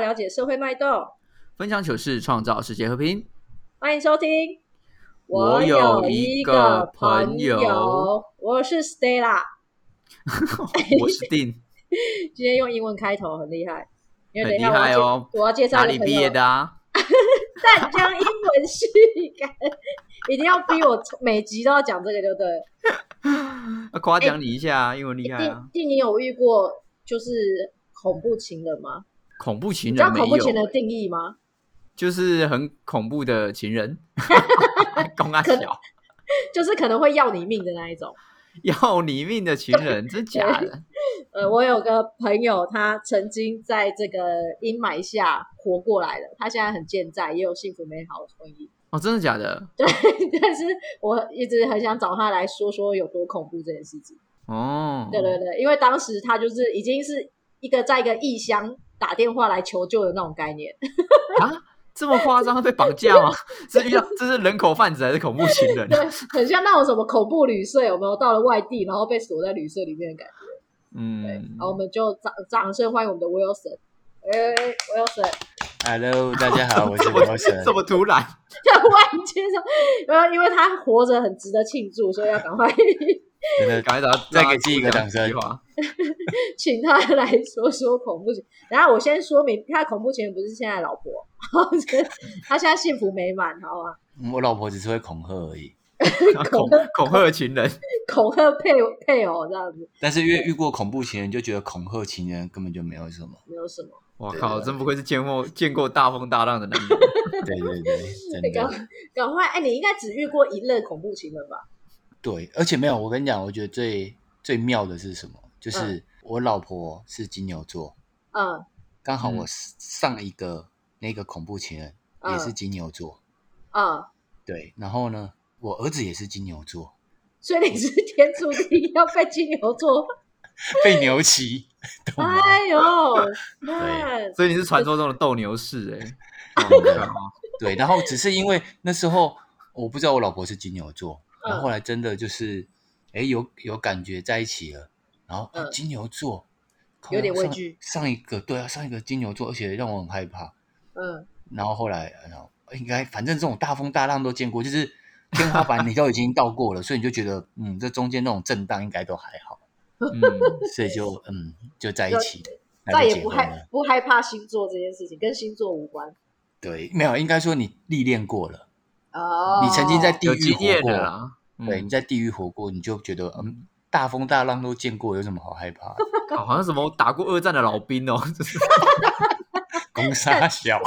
了解社会脉动，分享糗事，创造世界和平。欢迎收听。我有一个朋友，我是 Stella，我是定，今天用英文开头很厉害，因为等一下很厉害哦我要介绍哪一个朋友里毕业的啊？湛江英文系，干一定要逼我每集都要讲这个，就对 夸奖你一下，英文厉害啊！弟弟，你有遇过就是恐怖情人吗？恐怖情你知道人没恐怖情人的，定义吗？就是很恐怖的情人，公阿可小就是可能会要你命的那一种。要你命的情人，真假的？呃，我有个朋友，他曾经在这个阴霾下活过来了，他现在很健在，也有幸福美好的婚姻。哦，真的假的？对，但是我一直很想找他来说说有多恐怖这件事情。哦，对对对，因为当时他就是已经是一个在一个异乡打电话来求救的那种概念。啊，这么夸张，被绑架吗？是遇到这是人口贩子还是恐怖情人？对，很像那种什么恐怖旅社，有没有？到了外地，然后被锁在旅社里面的感觉。对，嗯然，后我们就掌掌声欢迎我们的 Wilson。哎，Wilson，Hello，大家好，我是 Wilson 这。么突然？突然介绍，然后因为他活着很值得庆祝，所以要赶快真的，赶快找再给自己一个掌声请他来说说恐怖情。然后我先说明，他恐怖情人不是现在老婆，他现在幸福美满，好吗？我老婆只是会恐吓而已，恐恐吓情人，恐吓配配偶这样子，但是因为遇过恐怖情人，就觉得恐吓情人根本就没有什么。没有什么。我靠，真不愧是见过见过大风大浪的男人。对对对，真赶的赶快，哎，你应该只遇过一任恐怖情人吧？对，而且没有，我跟你讲，我觉得最最妙的是什么？就是我老婆是金牛座，嗯。刚好我嗯上一个那个恐怖情人嗯也是金牛座，嗯，对，然后呢，我儿子也是金牛座，所以你是天注定要被金牛座。被牛骑，哎呦，对所以你是传说中的斗牛士哎、对，然后只是因为那时候我不知道我老婆是金牛座，然后嗯。后来真的就是，哎，有有感觉在一起了，然后、金牛座有点畏上惧上一个对啊，上一个金牛座，而且让我很害怕。嗯，然后后来，然后应该反正这种大风大浪都见过，就是天花板你都已经到过了，所以你就觉得，嗯，这中间那种震荡应该都还好，嗯，所以就嗯就在一起，再也不害。不害怕星座这件事情，跟星座无关。对，没有，应该说你历练过了，哦，你曾经在地狱活过。对，你在地狱活过，你就觉得嗯，大风大浪都见过，有什么好害怕？好 好像什么打过二战的老兵哦，这是。攻杀小，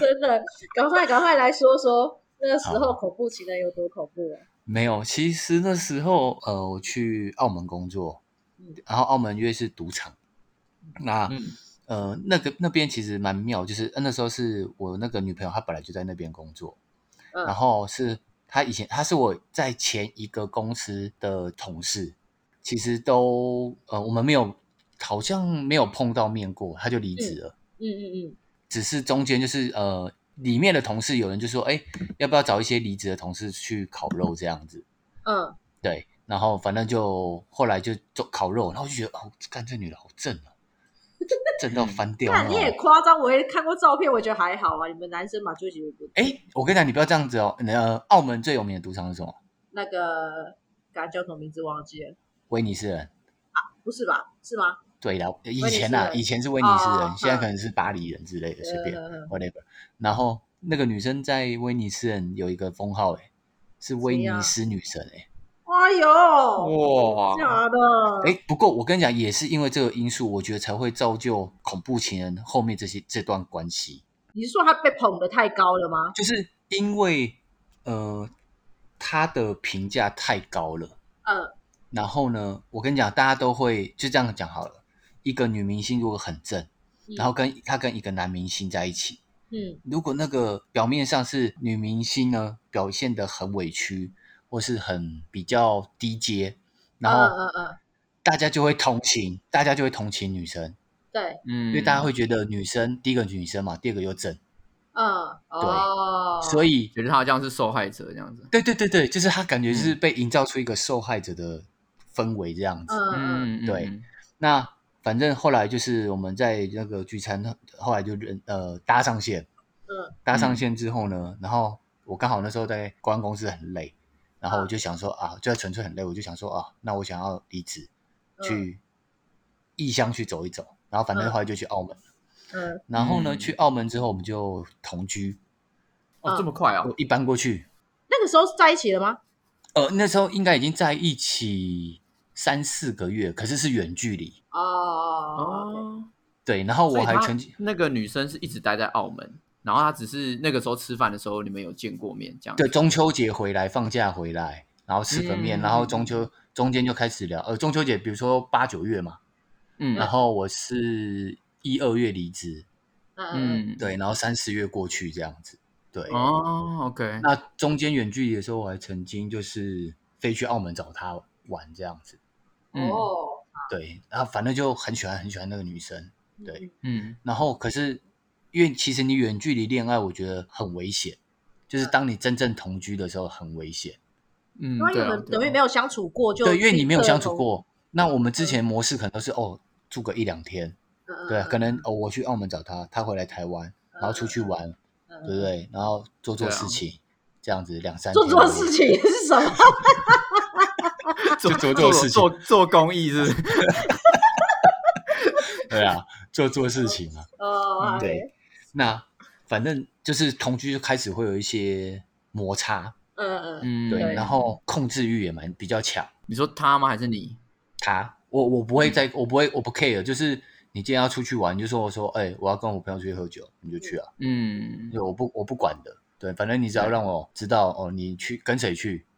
真的，赶快赶快来说说那个时候恐怖情人有多恐怖啊！没有。其实那时候，呃，我去澳门工作嗯，然后澳门因为是赌场，那、嗯。呃，那个那边其实蛮妙，就是呃那时候是我那个女朋友，她本来就在那边工作，嗯。然后是她以前她是我在前一个公司的同事，其实都呃我们没有好像没有碰到面过，他就离职了。嗯嗯嗯，只是中间就是呃，里面的同事有人就说，哎，要不要找一些离职的同事去烤肉这样子？嗯，对，然后反正就后来就做烤肉，然后就觉得哦，干这女的好正哦，正到 翻掉那你也哦。夸张，我也看过照片，我觉得还好啊。你们男生嘛，就觉得哎，我跟你讲，你不要这样子哦。呃，澳门最有名的赌场是什么？那个，刚叫什么名字忘记了？威尼斯人。不是吧？是吗？对的，以前呐、人以前是威尼斯人，哦现在可能是巴黎人之类的，随便、whatever。然后那个女生在威尼斯人有一个封号，哎，是威尼斯女神，哎。哎呦，哇，假的？哎，不过我跟你讲，也是因为这个因素，我觉得才会造就恐怖情人后面这些这段关系，你是说他被捧得太高了吗？就是因为呃他的评价太高了，嗯然后呢，我跟你讲，大家都会就这样讲好了，一个女明星如果很正，嗯然后跟她跟一个男明星在一起，嗯如果那个表面上是女明星呢，表现的很委屈，或是很比较低阶，然后嗯嗯嗯，大家就会同情，大家就会同情女生。对，嗯，因为大家会觉得女生第一个女生嘛，第二个又正，嗯哦，所以觉得他好像是受害者这样子。对对对对，就是他感觉是被营造出一个受害者的氛围这样子。嗯嗯嗯，对嗯。那反正后来就是我们在那个聚餐，后来就人呃搭上线，嗯。搭上线之后呢，然后我刚好那时候在公安公司很累，然后我就想说啊，就在纯粹很累，我就想说啊，那我想要离职，嗯。去异乡去走一走，然后反正后来就去澳门，嗯。然后呢，嗯。去澳门之后我们就同居，哦，这么快啊我？一搬过去，那个时候在一起了吗？呃，那时候应该已经在一起三四个月，可是是远距离，哦，哦，对，然后我还曾经那个女生是一直待在澳门，然后她只是那个时候吃饭的时候你们有见过面这样。对中秋节回来放假回来，然后吃个面，嗯然后中秋中间就开始聊，呃，中秋节比如说八九月嘛，嗯。然后我是一二月离职，嗯对，然后三四月过去这样子，对。哦，OK，那中间远距离的时候，我还曾经就是飞去澳门找他玩这样子，嗯哦，对，然后反正就很喜欢很喜欢那个女生，对，嗯然后可是因为其实你远距离恋爱，我觉得很危险，就是当你真正同居的时候很危险，嗯，因为你们等于没有相处过，就对，因为你没有相处过。那我们之前模式可能都是哦住个一两天，嗯对，可能哦我去澳门找他，他回来台湾，然后出去玩，嗯对不？对？然后做做事情，这样子两三做天做做事情是什么？做做做事情做做公益是不是？对啊，做做事情啊。哦，对，那反正就是同居就开始会有一些摩擦，嗯嗯嗯，对，然后控制欲也蛮比较强。你说他吗？还是你？他，我我不会嗯再，我不会，我不 care，就是你今天要出去玩，你就说我说，哎、我要跟我朋友出去喝酒，你就去啊，嗯，对，我不我不管的，对，反正你只要让我知道哦，你去跟谁去，对，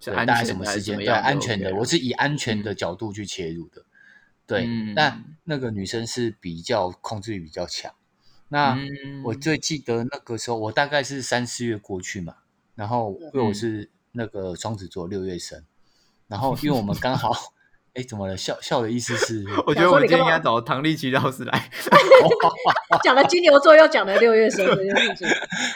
是安大概什么时间，对，安全的我是以安全的角度去切入的，对，嗯但那个女生是比较控制欲比较强，那。嗯我最记得那个时候，我大概是三四月过去嘛，然后因为我是那个双子座六月生，然后因为我们刚好，哎，怎么了？笑笑的意思是，我觉得我们今天应该找唐立奇老师来。讲了金牛座，又讲了六月生这件事情。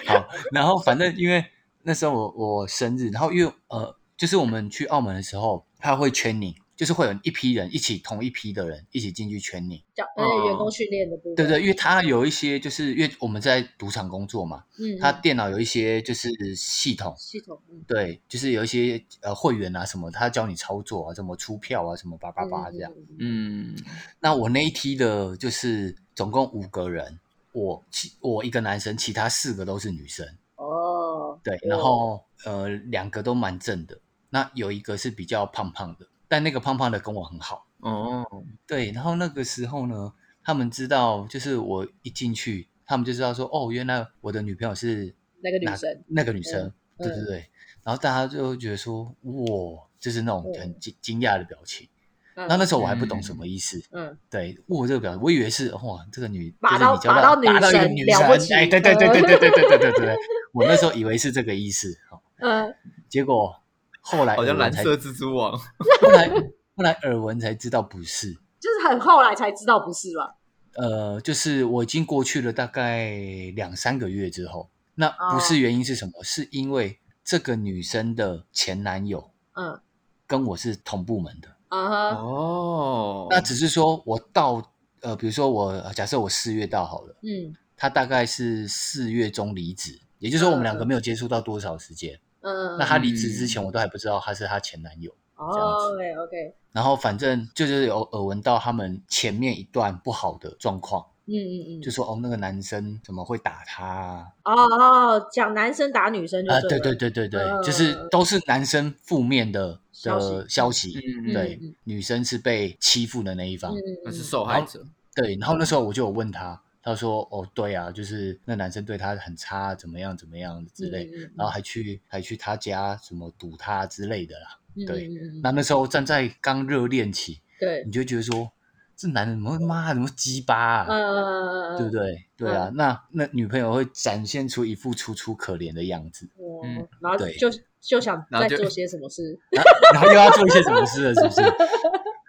好，然后反正因为那时候我我生日，然后因为呃，就是我们去澳门的时候，他会圈你，就是会有一批人一起同一批的人一起进去圈你，讲而且员工训练的部分，对对，因为他有一些就是因为我们在赌场工作嘛，嗯，他嗯电脑有一些就是系统。系统，嗯对，就是有一些呃会员啊什么，他教你操作啊，怎么出票啊，什么叭叭叭这样。，嗯那我那一批的就是总共五个人，我其我一个男生，其他四个都是女生。哦，对，然后呃两个都蛮正的，那有一个是比较胖胖的，但那个胖胖的跟我很好。哦，对，然后那个时候呢，他们知道就是我一进去，他们就知道说哦，原来我的女朋友是那个女生，那个女生，对对对。然后大家就会觉得说哇，就是那种很惊惊讶的表情。那那那时候我还不懂什么意思，嗯，对，哇，这个表情，我以为是哇，这个女就是你交把到女打到一个神女神，哎，对对对对对对对对对对对，我那时候以为是这个意思，哦。嗯，结果后来好像蓝色蜘蛛网。后来后来耳闻才知道不是，就是很后来才知道不是吧？呃，就是我已经过去了大概两三个月之后，那不哦是原因是什么？是因为这个女生的前男友嗯跟我是同部门的，啊哈，哦，那只是说我到呃，比如说我假设我四月到好了，嗯他大概是四月中离职，也就是说我们两个没有接触到多少时间。嗯，那她离职之前，我都还不知道他是她前男友。这样子哦，OK OK，然后反正就是有耳闻到他们前面一段不好的状况，嗯嗯嗯，就说哦，那个男生怎么会打他啊？哦哦，讲男生打女生就啊，对对对对对对，嗯就是都是男生负面的的消息，嗯对女生是被欺负的那一方，那是嗯受害者。对。然后那时候我就有问他，他说哦，对啊，就是那男生对他很差，怎么样怎么样之类，然后还去还去他家什么堵他之类的啦。嗯对那那时候站在刚热恋期，对你，就会觉得说，这男人怎么妈怎么鸡巴啊？对不对？对啊，那那女朋友会展现出一副楚楚可怜的样子，嗯然后就就想再做些什么事，然后又要做一些什么事了，是不是？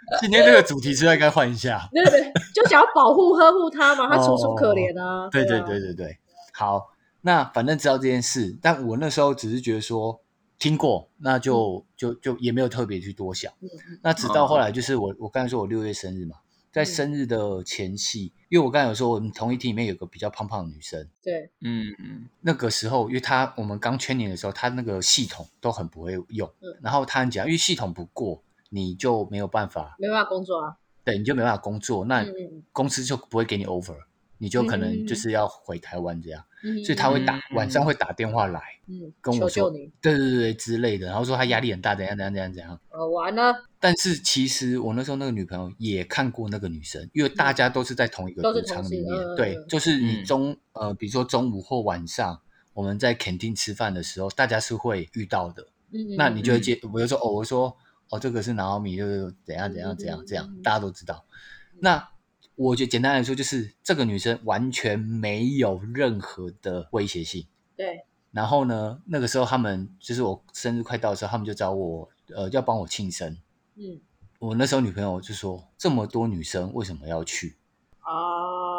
今天这个主题是不该换一下？对对，就想要保护呵护他嘛，他楚楚可怜啊，哦对对啊。对对对，好，那反正知道这件事，但我那时候只是觉得说听过，那就就就也没有特别去多想。那直到后来，就是我我刚才说我六月生日嘛，在嗯。生日的前夕，因为我刚才有说我们同一梯里面有个比较胖胖的女生，对，嗯嗯那个时候，因为她我们刚圈年的时候，她那个系统都很不会用，嗯。然后她很讲，因为系统不过，你就没有办法，没办法工作啊。对，你就没办法工作，那公司就不会给你 offer，你就可能嗯就是要回台湾这样，嗯，所以他会打嗯晚上会打电话来嗯跟我说求救你，，对对对对之类的，然后说他压力很大，怎样怎样怎样怎样。呃，完了，但是其实我那时候那个女朋友也看过那个女生，因为大家都是在同一个赌场里面，对嗯，就是你嗯。中、呃，比如说中午或晚上我们在肯定吃饭的时候，大家是会遇到的。嗯，那你就接，我就说哦，我说哦，这个是拿奥米，就是怎样怎样怎样这样嗯，大家都知道。那我觉得简单来说，就是这个女生完全没有任何的威胁性。对，然后呢，那个时候他们就是我生日快到的时候，他们就找我，呃，要帮我庆生。嗯，我那时候女朋友就说：“这么多女生为什么要去？哦，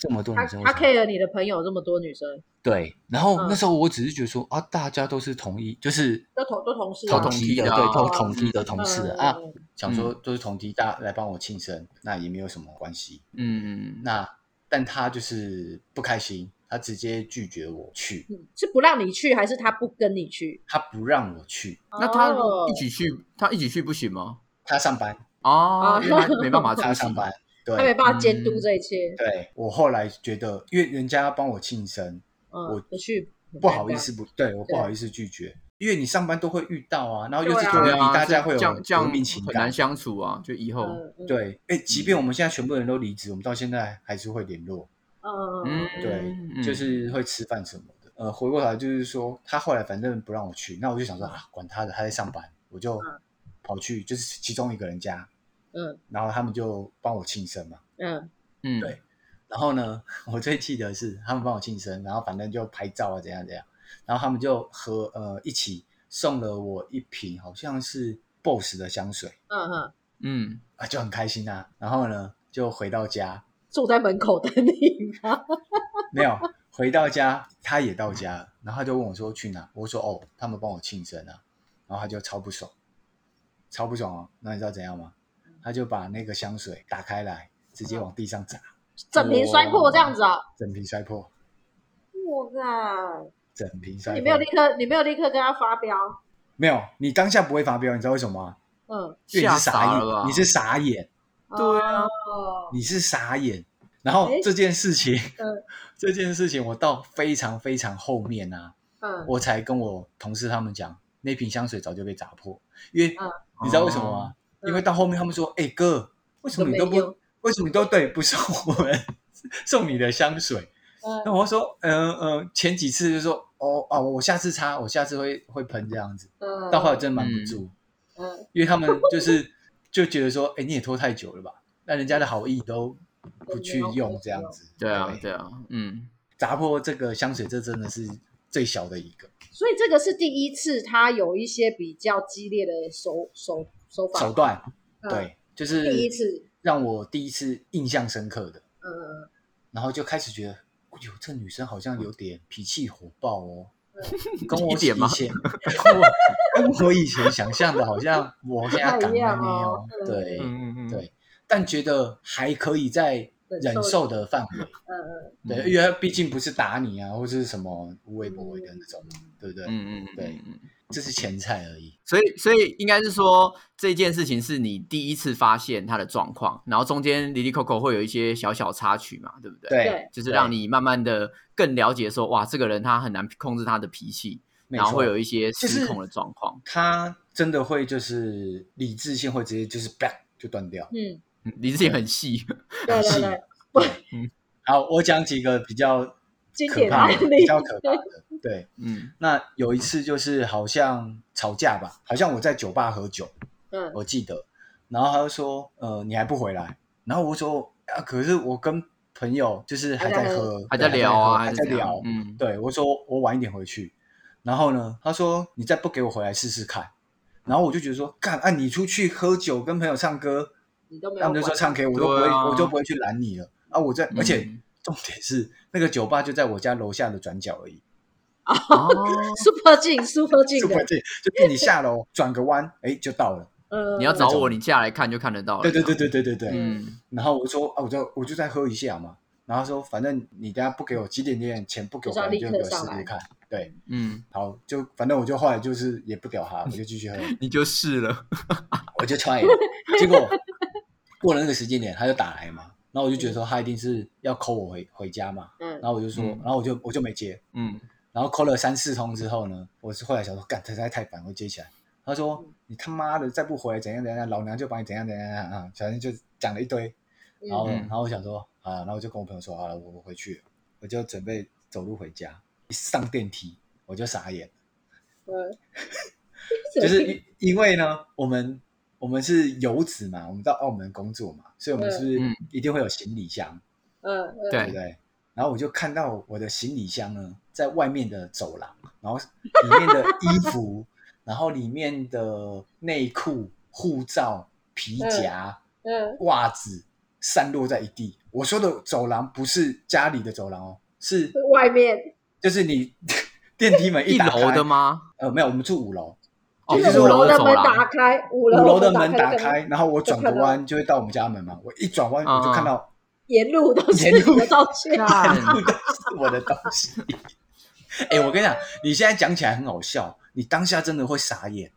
这么多他他女生为什么？” care 你的朋友这么多女生，对。然后嗯那时候我只是觉得说啊，大家都是同一，就是都同都同事啊同同梯的，对，都同梯的同事的啊。想说都是同梯，大家来帮我庆生，那也没有什么关系。嗯嗯，那但他就是不开心，他直接拒绝我去，嗯是不让你去，还是他不跟你去？他不让我去，那他哦一起去，他一起去不行吗？他上班，啊，哦因为没办法他上。班。对，他没办法监督嗯。这一切，对我后来觉得，因为人家要帮我庆生，嗯，我不去不好意，思不对，我不好意思拒绝，因为你上班都会遇到啊，然后又是同一批，对啊，大家会有革命情感很难。相处啊，就以后。对，哎，即便我们现在全部人都离职，我们到现在还是会联络，嗯嗯对，嗯。就是会吃饭什么的。呃，回过头来就是说，他后来反正不让我去，那我就想说啊，管他的，他在上班，我就嗯。跑去，就是其中一个人家，嗯。然后他们就帮我庆生嘛。嗯。嗯，对。然后呢，我最记得是他们帮我庆生，然后反正就拍照啊，怎样怎样，然后他们就和呃一起送了我一瓶好像是 BOSS 的香水。嗯嗯，嗯，啊，就很开心啊。然后呢，就回到家，坐在门口等你吗？没有回到家，他也到家了，然后他就问我说去哪，我说哦，他们帮我庆生啊，然后他就超不爽，超不爽哦。那你知道怎样吗？他就把那个香水打开来，直接往地上砸，整瓶摔破这样子啊，整瓶摔破，我靠！整瓶摔破。你没有立刻，你没有立刻跟他发飙，没有，你当下不会发飙，你知道为什么吗？嗯，因为你是傻眼，你是傻眼，对啊哦你是傻眼。然后诶这件事情，嗯这件事情我到非常非常后面啊，嗯，我才跟我同事他们讲，那瓶香水早就被砸破，因为嗯你知道为什么吗？嗯因为到后面他们说，哎、哥，为什么你都不都，为什么你都对不送我们？送你的香水？那嗯我说，嗯、嗯、前几次就说，哦哦，我下次擦，我下次会会喷这样子。嗯，到后来真的瞒不住，嗯，因为他们就是就觉得说，哎、你也拖太久了吧？那人家的好意都不去用这样子，对啊，对啊，嗯，砸破这个香水，这真的是最小的一个。所以这个是第一次，他有一些比较激烈的手手手法手段，嗯。对，就是第一次，让我第一次印象深刻的，嗯然后就开始觉得，哎呦，这女生好像有点脾气火爆哦，嗯。跟我一点吗？以前跟我 跟我以前想象的，好像我现在港不太一样那哦。对嗯嗯嗯，对，但觉得还可以在忍受的范围。嗯嗯。对，嗯因为他毕竟不是打你啊，或者是什么无微不微的那种，对不对？嗯嗯，嗯对这是前菜而已。所以，所以应该是说这件事情是你第一次发现他的状况，然后中间离离扣扣会有一些小小插曲嘛，对不对？，对，就是让你慢慢的更了解说，哇，这个人他很难控制他的脾气，然后会有一些失控的状况。他真的会就是理智性会直接就是啪就断掉。嗯，嗯理智性很细，对对对，好，我讲几个比较经典可怕的、比较可怕的。对，嗯。那有一次就是好像吵架吧，好像我在酒吧喝酒，嗯。我记得，然后他就说，呃，你还不回来？然后我说，啊，可是我跟朋友就是还在喝，还在聊啊，还在聊。嗯，对我说我晚一点回去，然后呢，他说你再不给我回来试试看，然后我就觉得说，干啊，你出去喝酒跟朋友唱歌，你都没有他们就说唱 K，我都不会，啊。我就不会去拦你了。啊！我在，而且嗯重点是那个酒吧就在我家楼下的转角而已，哦，super 近 super 近 super，近，就是你下楼转个弯，哎，就到了。呃，你要找我，你下来看就看得到了。对对对对对对对。嗯，然后我说啊，我就我就再喝一下嘛。然后说，反正你等下不给我几点点钱不给我，你就给我试试看。对，嗯，好，就反正我就后来就是也不屌他，我就继续喝，你就试了。我就 try 了。结果过了那个时间点，他就打来嘛，然后我就觉得说他一定是要 call 我回回家嘛，嗯然后我就说，嗯然后我就我就没接，嗯，然后 call 了三四通之后呢，我是后来想说，干，他实在太烦，我接起来。他说：“你他妈的再不回来怎样怎样，老娘就把你怎样怎样啊！”反正就讲了一堆。然后，然后我想说啊，然后我就跟我朋友说好了，我我回去了，我就准备走路回家。一上电梯我就傻眼，嗯，就是因因为呢，我们我们是游子嘛，我们到澳门工作嘛，所以我们是不是嗯一定会有行李箱，嗯对不对？然后我就看到我的行李箱呢，在外面的走廊，然后里面的衣服，然后里面的内裤、护照、皮夹、嗯袜子散落在一地。我说的走廊不是家里的走廊哦，是外面就是你 电梯门一打开楼的？吗？呃，没有，我们住五楼，哦，就是五楼的门打开，五五楼楼的门打打开，然后我转个弯就会到我们家门嘛。我一转弯我就看到沿路都是沿路你的东西。干全部都是我的东西。哎、我跟你讲，你现在讲起来很好笑，你当下真的会傻眼，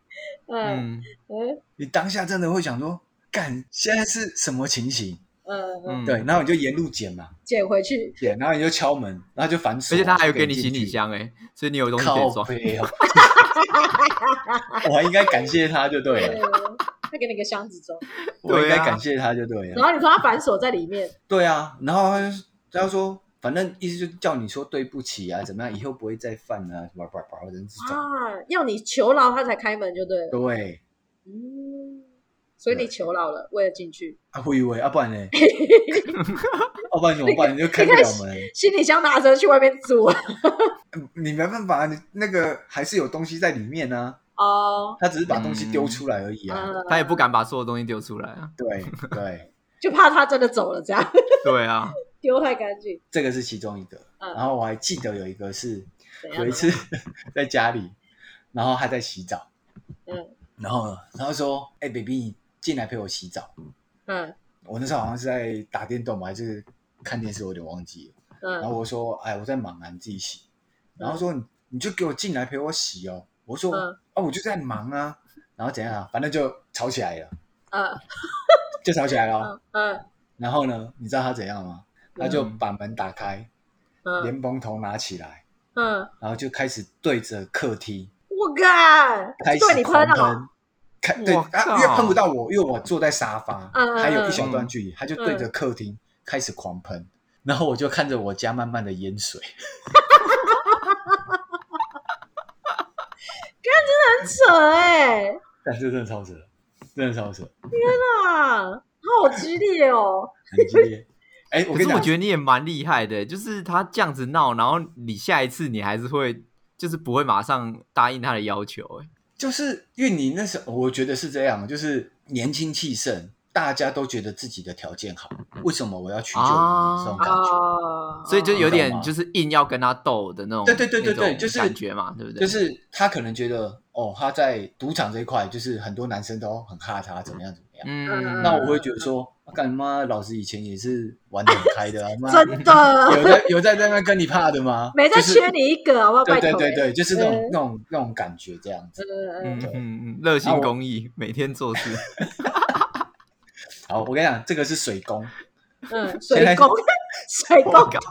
嗯嗯嗯你当下真的会想说，干，现在是什么情形？嗯嗯，嗯，对，。然后你就沿路捡嘛，捡回去。捡，然后你就敲门，然后就反锁，而且他还有给你行李，箱哎，所以你有东西可以靠装。我还应该感谢他就对了，嗯他给你个箱子装，我应该感谢他就对了然。后你说他反锁在里面，对啊，然后他就他就说，反正意思就叫你说对不起啊，怎么样，以后不会再犯啊，什么叭叭，人这种。啊，要你求饶他才开门就对了。对，嗯，所以你求饶了，为了进去，啊，会以为啊，不然呢？要 不然怎么办？你就开不了门，行李箱拿着去外面租。嗯 你没办法，你那个还是有东西在里面呢、哦，他只是把东西丢出来而已啊。嗯他也不敢把所有东西丢出来啊。对对，就怕他真的走了，这样对啊，丢太干净。这个是其中一个。嗯然后我还记得有一个是怎样有一次 在家里，然后他在洗澡，嗯然后呢，然后说：“哎、b a b y 你进来陪我洗澡。嗯”我那时候好像是在打电动吧，还是看电视，我有点忘记了。然后嗯我说：“哎，我在忙啊，你自己洗。”然后说：“你你就给我进来陪我洗哦。”我说：“嗯啊，我就在忙啊。”然后怎样啊？反正就吵起来了，嗯 就吵起来了哦。嗯然后呢，你知道他怎样吗？他就嗯把门打开，嗯莲蓬头拿起来，嗯，然后就开始对着客厅我干，开始对你喷狂了，喷。开对因为喷不到我，因为我坐在沙发，还有一小段距离，他就对着客厅开始狂喷，然后我就看着我家慢慢的淹水，看真的很扯哎，但是真的超扯，真的超扯，天哪，好激烈哦。很激烈。哎，我跟你讲，可是我觉得你也蛮厉害的，就是他这样子闹，然后你下一次你还是会，就是不会马上答应他的要求。哎，就是因为你那时候，我觉得是这样，就是年轻气盛，大家都觉得自己的条件好，为什么我要屈就你？啊这种感觉。啊，所以就有点就是硬要跟他斗的那种，对对对对对就是感觉嘛，对不对？就是他可能觉得哦，他在赌场这一块，就是很多男生都很怕他，怎么样怎么样。嗯，那我会觉得说，啊干妈老子以前也是玩的很开的啊，妈真的有在有在在那边跟你怕的吗？没在缺你一个，好不好？对拜。对对对，就是那种嗯那种那种感觉这样子。嗯嗯嗯嗯嗯，热心公益，每天做事。好，我跟你讲，这个是水工，嗯，水工，水工，我刚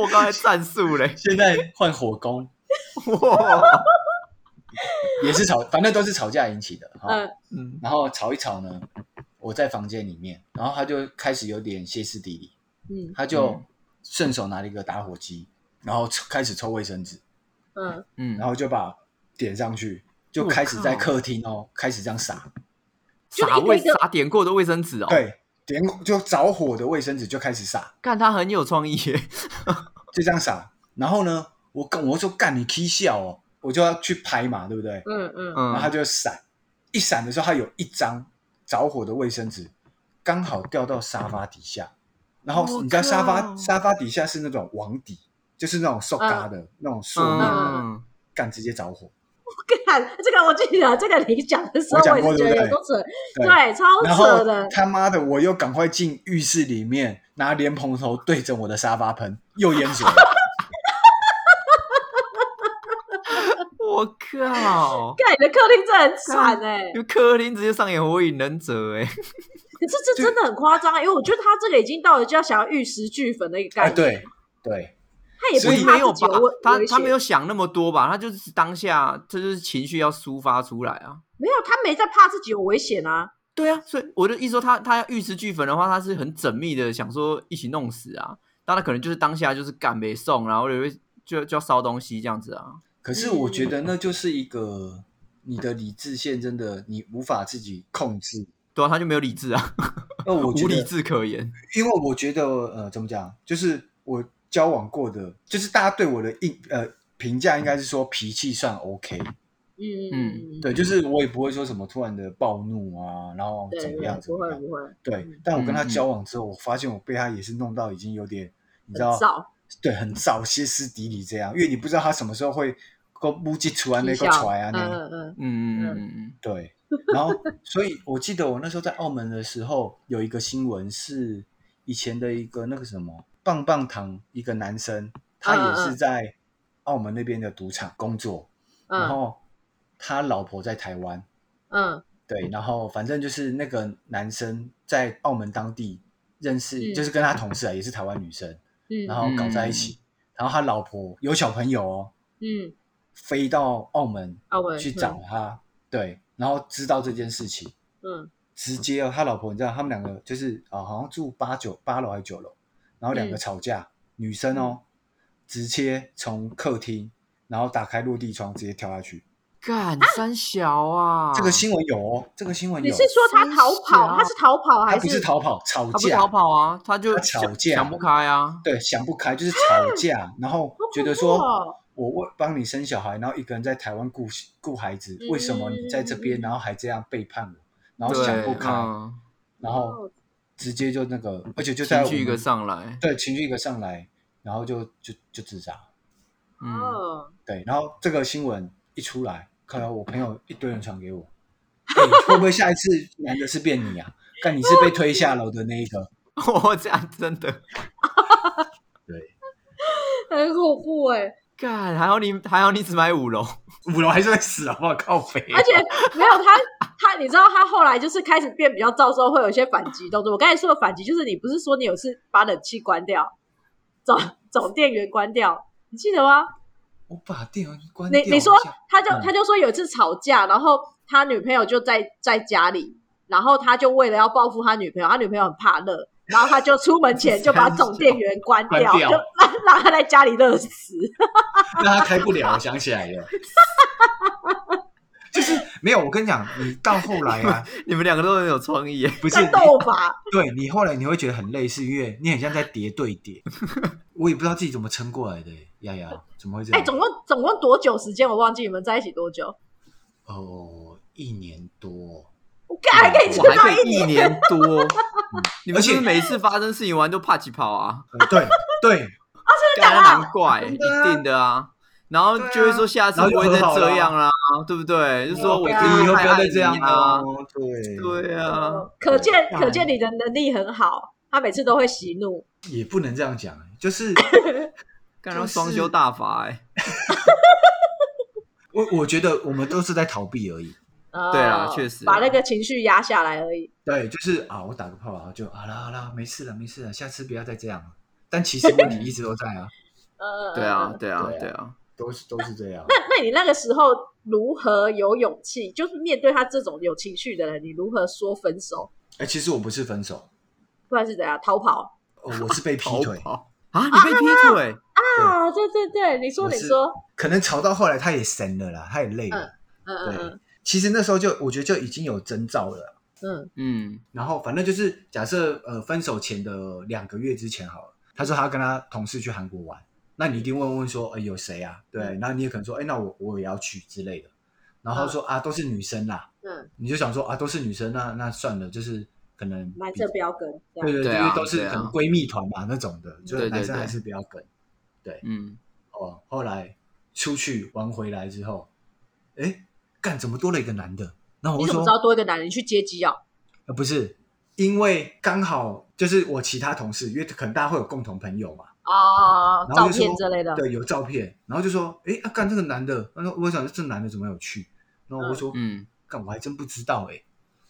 我刚才战术嘞，现在换火工，哇，也是吵，反正都是吵架引起的哈。嗯嗯然后吵一吵呢，我在房间里面，然后他就开始有点歇斯底里，嗯。他就嗯顺手拿了一个打火机，然后抽开始抽卫生纸，嗯，嗯，然后就把点上去，就开始在客厅哦，开始这样撒，撒卫撒点过的卫生纸哦，，对，点就着火的卫生纸就开始撒，看他很有创意耶，就这样撒。然后呢，我跟我说干你 K 笑哦，我就要去拍嘛，对不对？嗯嗯。然后他嗯，就闪，一闪的时候，他有一张着火的卫生纸刚好掉到沙发底下，然后你知道沙发沙发底下是那种网底，就是那种塑嘎的、那种塑面的，嗯，干直接着火。看这个我记得，这个你讲的时候我讲也是觉得多扯，对对，超扯的。他妈的，我又赶快进浴室里面，拿莲蓬头对着我的沙发喷，又淹水了。我靠！看你的客厅真的很惨哎、因为客厅直接上演火影忍者哎，可是这真的很夸张、欸，因为我觉得他这个已经到了就要想要玉石俱焚的一个概哎，念。对对，他也是没有吧自己有危？他他没有想那么多吧？他就是当下，这就是情绪要抒发出来啊。没有，他没在怕自己有危险啊。对啊，所以我的意思说他，他要玉石俱焚的话，他是很缜密的想说一起弄死啊。但他可能就是当下就是赶没送，然后就会就就要烧东西这样子啊。可是我觉得那就是一个你的理智线真的你无法自己控制。对啊，他就没有理智啊，那我觉 无理，智可言。因为我觉得呃，怎么讲，就是我交往过的，就是大家对我的印呃评价应该是说脾气算 OK，嗯嗯对，就是我也不会说什么突然的暴怒啊，然后怎么样对，怎么样，不会不会，对嗯。但我跟他交往之后，我发现我被他也是弄到已经有点，你知道，对，很燥，歇斯底里这样，因为你不知道他什么时候会 go 目击出来那个啼笑嗯出来啊，那嗯嗯，嗯嗯嗯。嗯对，然后所以我记得我那时候在澳门的时候，有一个新闻是以前的一个那个什么棒棒糖一个男生，他也是在澳门那边的赌场工作，然嗯后他老婆在台湾，嗯。对，然后反正就是那个男生在澳门当地认识，嗯。就是跟他同事啊，也是台湾女生，嗯，然后搞在一起，然后他老婆有小朋友哦，嗯，飞到澳门澳门去找他，对，然后知道这件事情。嗯直接哦，他老婆你知道，他们两个就是啊、好像住八九八楼还是九楼，然后两个嗯吵架，女生哦，直接从客厅，然后打开落地窗直接跳下去。干三小啊！这个新闻有哦，这个新闻有。你是说他逃跑？他是逃跑还他不是逃跑，吵架，他不逃跑啊，他就他吵架想不开啊。对，想不开就是吵架，然后觉得说我为帮你生小孩，然后一个人在台湾顾顾孩子，为什么你在这边，嗯然后还这样背叛我，然后，想不开，嗯然后直接就那个，而且就在我们情绪一个上来，对，情绪一个上来，然后就就就自杀。嗯，哦，对，然后这个新闻一出来，可能我朋友一堆人传给我，哎会不会下一次男的是变你啊？但你是被推下楼的那一个。我 这样真的 对，很恐怖哎！干，还好你还好你只买五楼，五楼还是会死，好不好？靠北。而且没有他，他你知道他后来就是开始变比较燥之后，会有一些反击动作。我刚才说的反击，就是你不是说你有次把冷气关掉，总总电源关掉，你记得吗？我把电源关掉。你你说他就嗯他就说有一次吵架，然后他女朋友就在在家里，然后他就为了要报复他女朋友，他女朋友很怕热，然后他就出门 前就把总电源关掉，关掉就让让他在家里热死。那他开不了，我想起来了。就是没有，我跟你讲，你到后来啊，你们两个都很有创意。不是斗法，对你后来你会觉得很累，是因为你很像在叠对叠。我也不知道自己怎么撑过来的，丫丫怎么会这哎、样？总共总共多久时间？我忘记你们在一起多久？哦，一年多。我干还可以我撑到还可以一年，年多，你们而且是不是每次发生事情完都怕起跑啊？对 对对，干假的难怪，一定的啊。然后就会说下次不会再这样啦，对不对？就说我以后不要再这样啦。对对啊，可见可见你的能力很好，他每次都会喜怒。也不能这样讲，就是 干到双修大法哎。我我觉得我们都是在逃避而已。呃对啊确实啊把那个情绪压下来而已。对，就是啊，我打个炮啊，就好了好了，没事了没事了，下次不要再这样了。但其实问题一直都在啊，呃，对啊，呃。对啊，对啊对啊。都是都是这样。那那你那个时候如何有勇气？就是面对他这种有情绪的人，你如何说分手？哎，其实我不是分手，不然是怎样逃跑哦，我是被劈腿。啊！你被劈腿，啊？对对对，你说你说，可能吵到后来，他也神了啦，他也累了。嗯嗯嗯其实那时候就我觉得就已经有征兆了。嗯嗯然后反正就是假设呃分手前的两个月之前好了，他说他跟他同事去韩国玩，那你一定问问说，哎、有谁啊？对，嗯然后你也可能说，哎、那我我也要去之类的。然后他说、啊，都是女生啦，嗯，你就想说啊，都是女生，那那算了，就是可能男比生不要跟，对对对啊因为都是对啊可能闺蜜团嘛那种的，就是对对对男生还是不要跟。嗯，哦，后来出去玩回来之后，哎，干怎么多了一个男的？然后我就说你怎么知，道多一个男人？你去接机哦？呃，不是，因为刚好就是我其他同事，因为可能大家会有共同朋友嘛，哦，照片之类的。对，有照片，然后就说，哎，啊，干这个男的，他说我想这男的怎么有去？然后我就说，嗯干我还真不知道哎、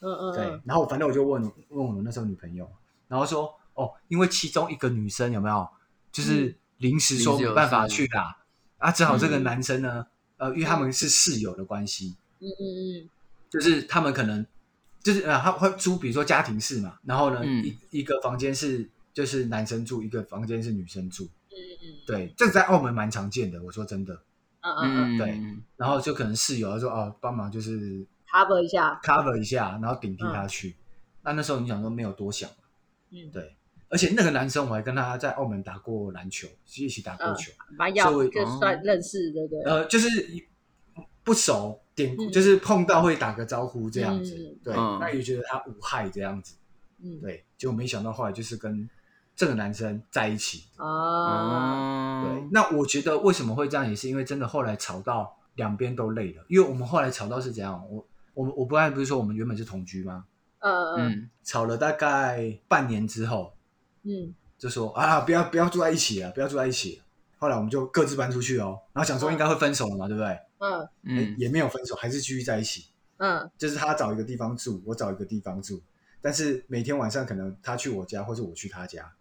嗯嗯对嗯，，然后反正我就问问我那时候女朋友，然后说哦，因为其中一个女生有没有就是临时说没办法去啦，啊，只好这个嗯。男生呢，呃，因为他们是室友的关系，嗯嗯嗯。就是他们可能就是呃，他会租，比如说家庭式嘛，然后呢，嗯。一一个房间是就是男生住，一个房间是女生住，嗯嗯对，这个在澳门蛮常见的，我说真的，嗯嗯嗯嗯，对然后就可能室友他说哦，帮忙就是，cover 一下。cover 一下，然后顶替他去。那那时候你想说没有多想嘛，嗯，对。而且那个男生我还跟他在澳门打过篮球，一起打过嗯球，蛮要所以就算认识，对不对？呃，就是不熟点，嗯就是碰到会打个招呼这样子，嗯对。嗯那也觉得他无害这样子，嗯，对。结果没想到后来就是跟这个男生在一起，啊，哦，对。那我觉得为什么会这样，也是因为真的后来吵到两边都累了，因为我们后来吵到是怎样，我我我不然不是说我们原本是同居吗？嗯嗯嗯吵了大概半年之后，嗯就说啊，不要不要住在一起了，不要住在一起了。后来我们就各自搬出去哦，然后想说应该会分手了嘛，对不对？嗯嗯也没有分手，还是继续在一起。嗯就是他找一个地方住，我找一个地方住，但是每天晚上可能他去我家，或者我去他家，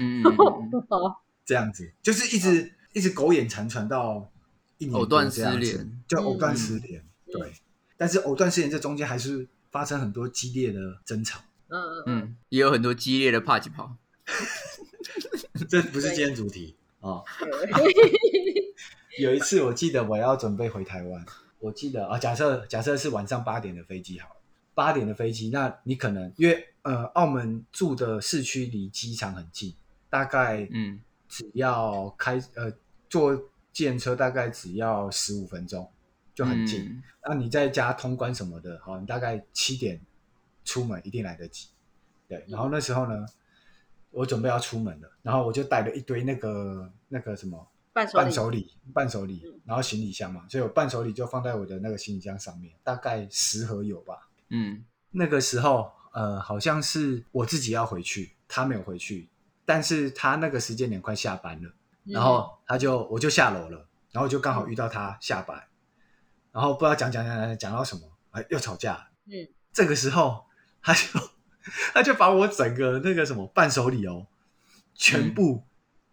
嗯，哦 这样子，就是一直一直苟延残喘到一年藕断多这样子丝连，就藕断嗯丝连。嗯对，但是藕断丝连这中间还是发生很多激烈的争吵。嗯嗯嗯，也有很多激烈的帕吉跑，这不是今天主题啊。嗯，有一次我记得我要准备回台湾，我记得啊，假设假设是晚上八点的飞机好了，八点的飞机，那你可能因为呃澳门住的市区离机场很近，大概嗯。只要开呃坐电车大概只要十五分钟就很近。嗯那你在家通关什么的，好，你大概七点出门一定来得及。对，然后那时候呢，我准备要出门了，然后我就带了一堆那个那个什么伴手礼伴手礼，然后行李箱嘛，所以我伴手礼就放在我的那个行李箱上面，大概十盒有吧。嗯那个时候，呃，好像是我自己要回去，他没有回去，但是他那个时间点快下班了，然后他就我就下楼了，然后就刚好遇到他下班，然后不知道讲讲讲讲讲到什么，哎，又吵架。嗯。这个时候他就 他就把我整个那个什么伴手礼哦，全部，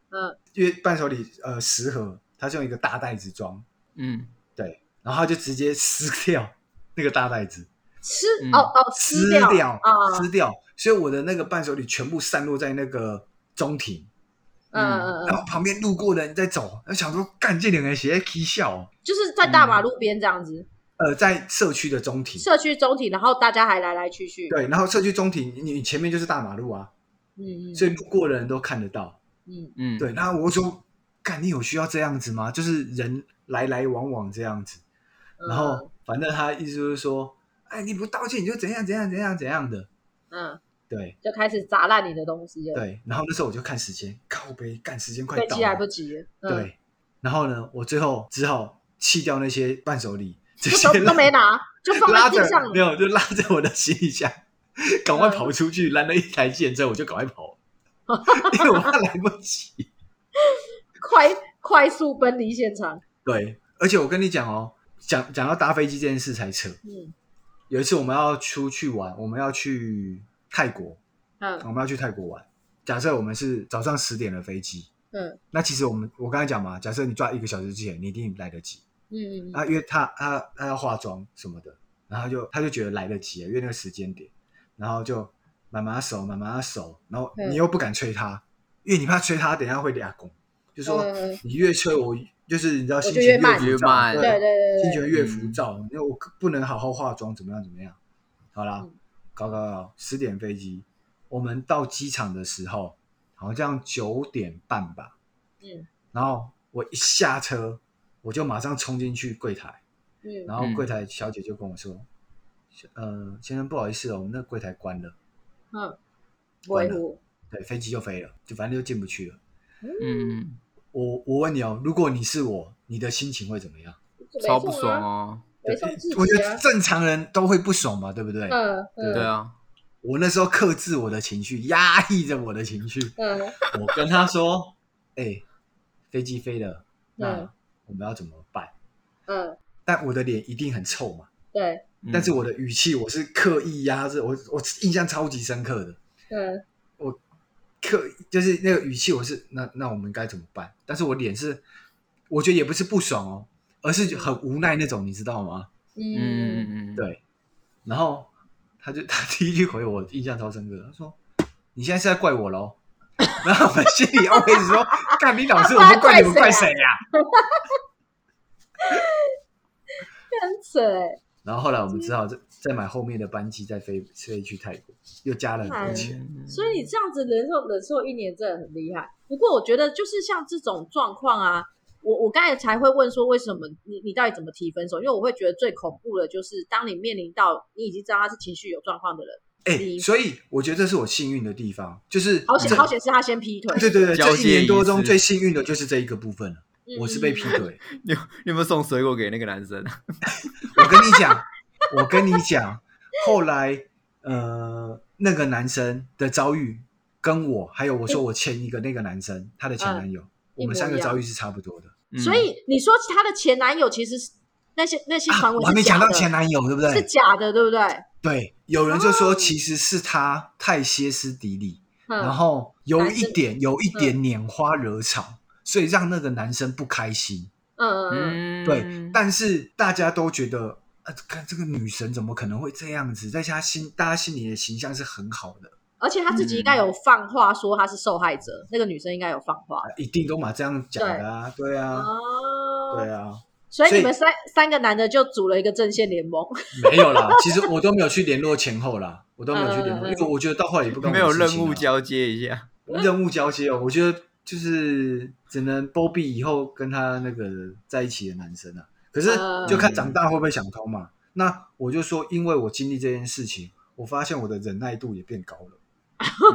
嗯。因为伴手礼呃十盒，他是用一个大袋子装，嗯。对，然后他就直接撕掉 那个大袋子，吃嗯。哦哦撕掉。掉啊，撕掉，所以我的那个伴手礼全部散落在那个中庭，嗯嗯嗯，然后旁边路过的人在走，我想说干这两个鞋在 k 笑哦，就是在大马路边这样子，呃，在社区的中庭，社区中庭，然后大家还来来去去，对，然后社区中庭，你你前面就是大马路啊，嗯嗯，所以路过的人都看得到。嗯。嗯，对，然后我就说，干，你有需要这样子吗？就是人来来往往这样子。嗯，然后反正他意思就是说，哎，你不道歉你就怎样怎样怎样怎样的。嗯，对就开始砸烂你的东西了，，对，然后那时候我就看时间，靠背，赶时间快到飞机来不了。及了，嗯，对，然后呢，我最后只好弃掉那些伴手礼，这就些都都没拿，就放在地上没有，就拉着我的行李箱，赶快跑出去，拦了一台计程车，我就赶快跑，因为我怕来不及。快快速奔离现场，对，而且我跟你讲哦，讲讲到搭飞机这件事才扯。嗯有一次我们要出去玩，我们要去泰国，嗯我嗯们要去泰国玩。假设我们是早上十点的飞机，嗯那其实我们我刚才讲嘛，假设你抓一个小时之前，你一定来得及。嗯嗯啊，因为他他他要化妆什么的，然后就他就觉得来得及了，因为那个时间点，然后就慢慢手慢慢手，然后嗯你又不敢催他，因为你怕催他，等一下会俩工，就说嗯你越催我，就是你知道心情越慢浮躁越慢对对对对心情越浮躁，因为我不能好好化妆，怎么样怎么样？好啦嗯，搞搞搞，十点飞机，我们到机场的时候好像九点半吧，嗯然后我一下车，我就马上冲进去柜台，嗯然后柜台小姐就跟我说：“呃，先生不好意思哦，我们那柜台关了，嗯，关了，对，飞机就飞了，就反正就进不去了。嗯，我我问你哦，如果你是我，你的心情会怎么样？超不爽哦，对北宋自我觉得正常人都会不爽嘛，对不对？嗯嗯。对啊，我那时候克制我的情绪，压抑着我的情绪，嗯。我跟他说：“ 哎、飞机飞了，那嗯我们要怎么办？嗯，？”但我的脸一定很臭嘛，对，嗯。但是我的语气我是刻意压制，我我印象超级深刻的，嗯。我刻就是那个语气，我是那那我们该怎么办？但是我脸是，我觉得也不是不爽哦，而是很无奈那种，你知道吗？嗯嗯嗯嗯，对，然后他就他第一句回我印象超深刻，他说：“你现在是在怪我喽？” 然后我们心里 always 说：“干你老师，我不怪你，们怪谁呀、很扯哎，然后后来我们只好再再买后面的班机，再飞飞去泰国，又加了很多钱。嗯所以你这样子忍受忍受一年真的很厉害。不过我觉得就是像这种状况啊，我我刚才才会问说为什么你你到底怎么提分手？因为我会觉得最恐怖的就是当你面临到你已经知道他是情绪有状况的人，哎、你所以我觉得这是我幸运的地方，就是好险好险是他先劈腿，对对对，这一年多中最幸运的就是这一个部分了。嗯我是被劈腿，你有你有没有送水果给那个男生啊？我跟你讲，我跟你讲，后来呃，那个男生的遭遇跟我，还有我说我前一个那个男生他的前男友，我们三个遭遇是差不多的。嗯所以你说她的前男友其实是那些那些传啊，闻我还没讲到前男友，对不对是？假的，对不对？对，有人就哦说其实是他太歇斯底里，嗯然后有一点有一点拈花惹草，所以让那个男生不开心。嗯嗯嗯，嗯，对，但是大家都觉得，啊，看这个女神怎么可能会这样子？在家心，大家心里的形象是很好的，而且他自己应该有放话说他是受害者，那个女生应该有放话。啊一定都嘛这样讲的啊，对啊，哦，对啊，所以你们三三个男的就组了一个阵线联盟，没有啦，其实我都没有去联络前后啦，我都没有去联络，因为我觉得到后来也不没有任务交接一下。任务交接哦，我觉得就是只能波比以后跟他那个在一起的男生啊，可是嗯就看长大会不会想通嘛。那我就说，因为我经历这件事情，我发现我的忍耐度也变高了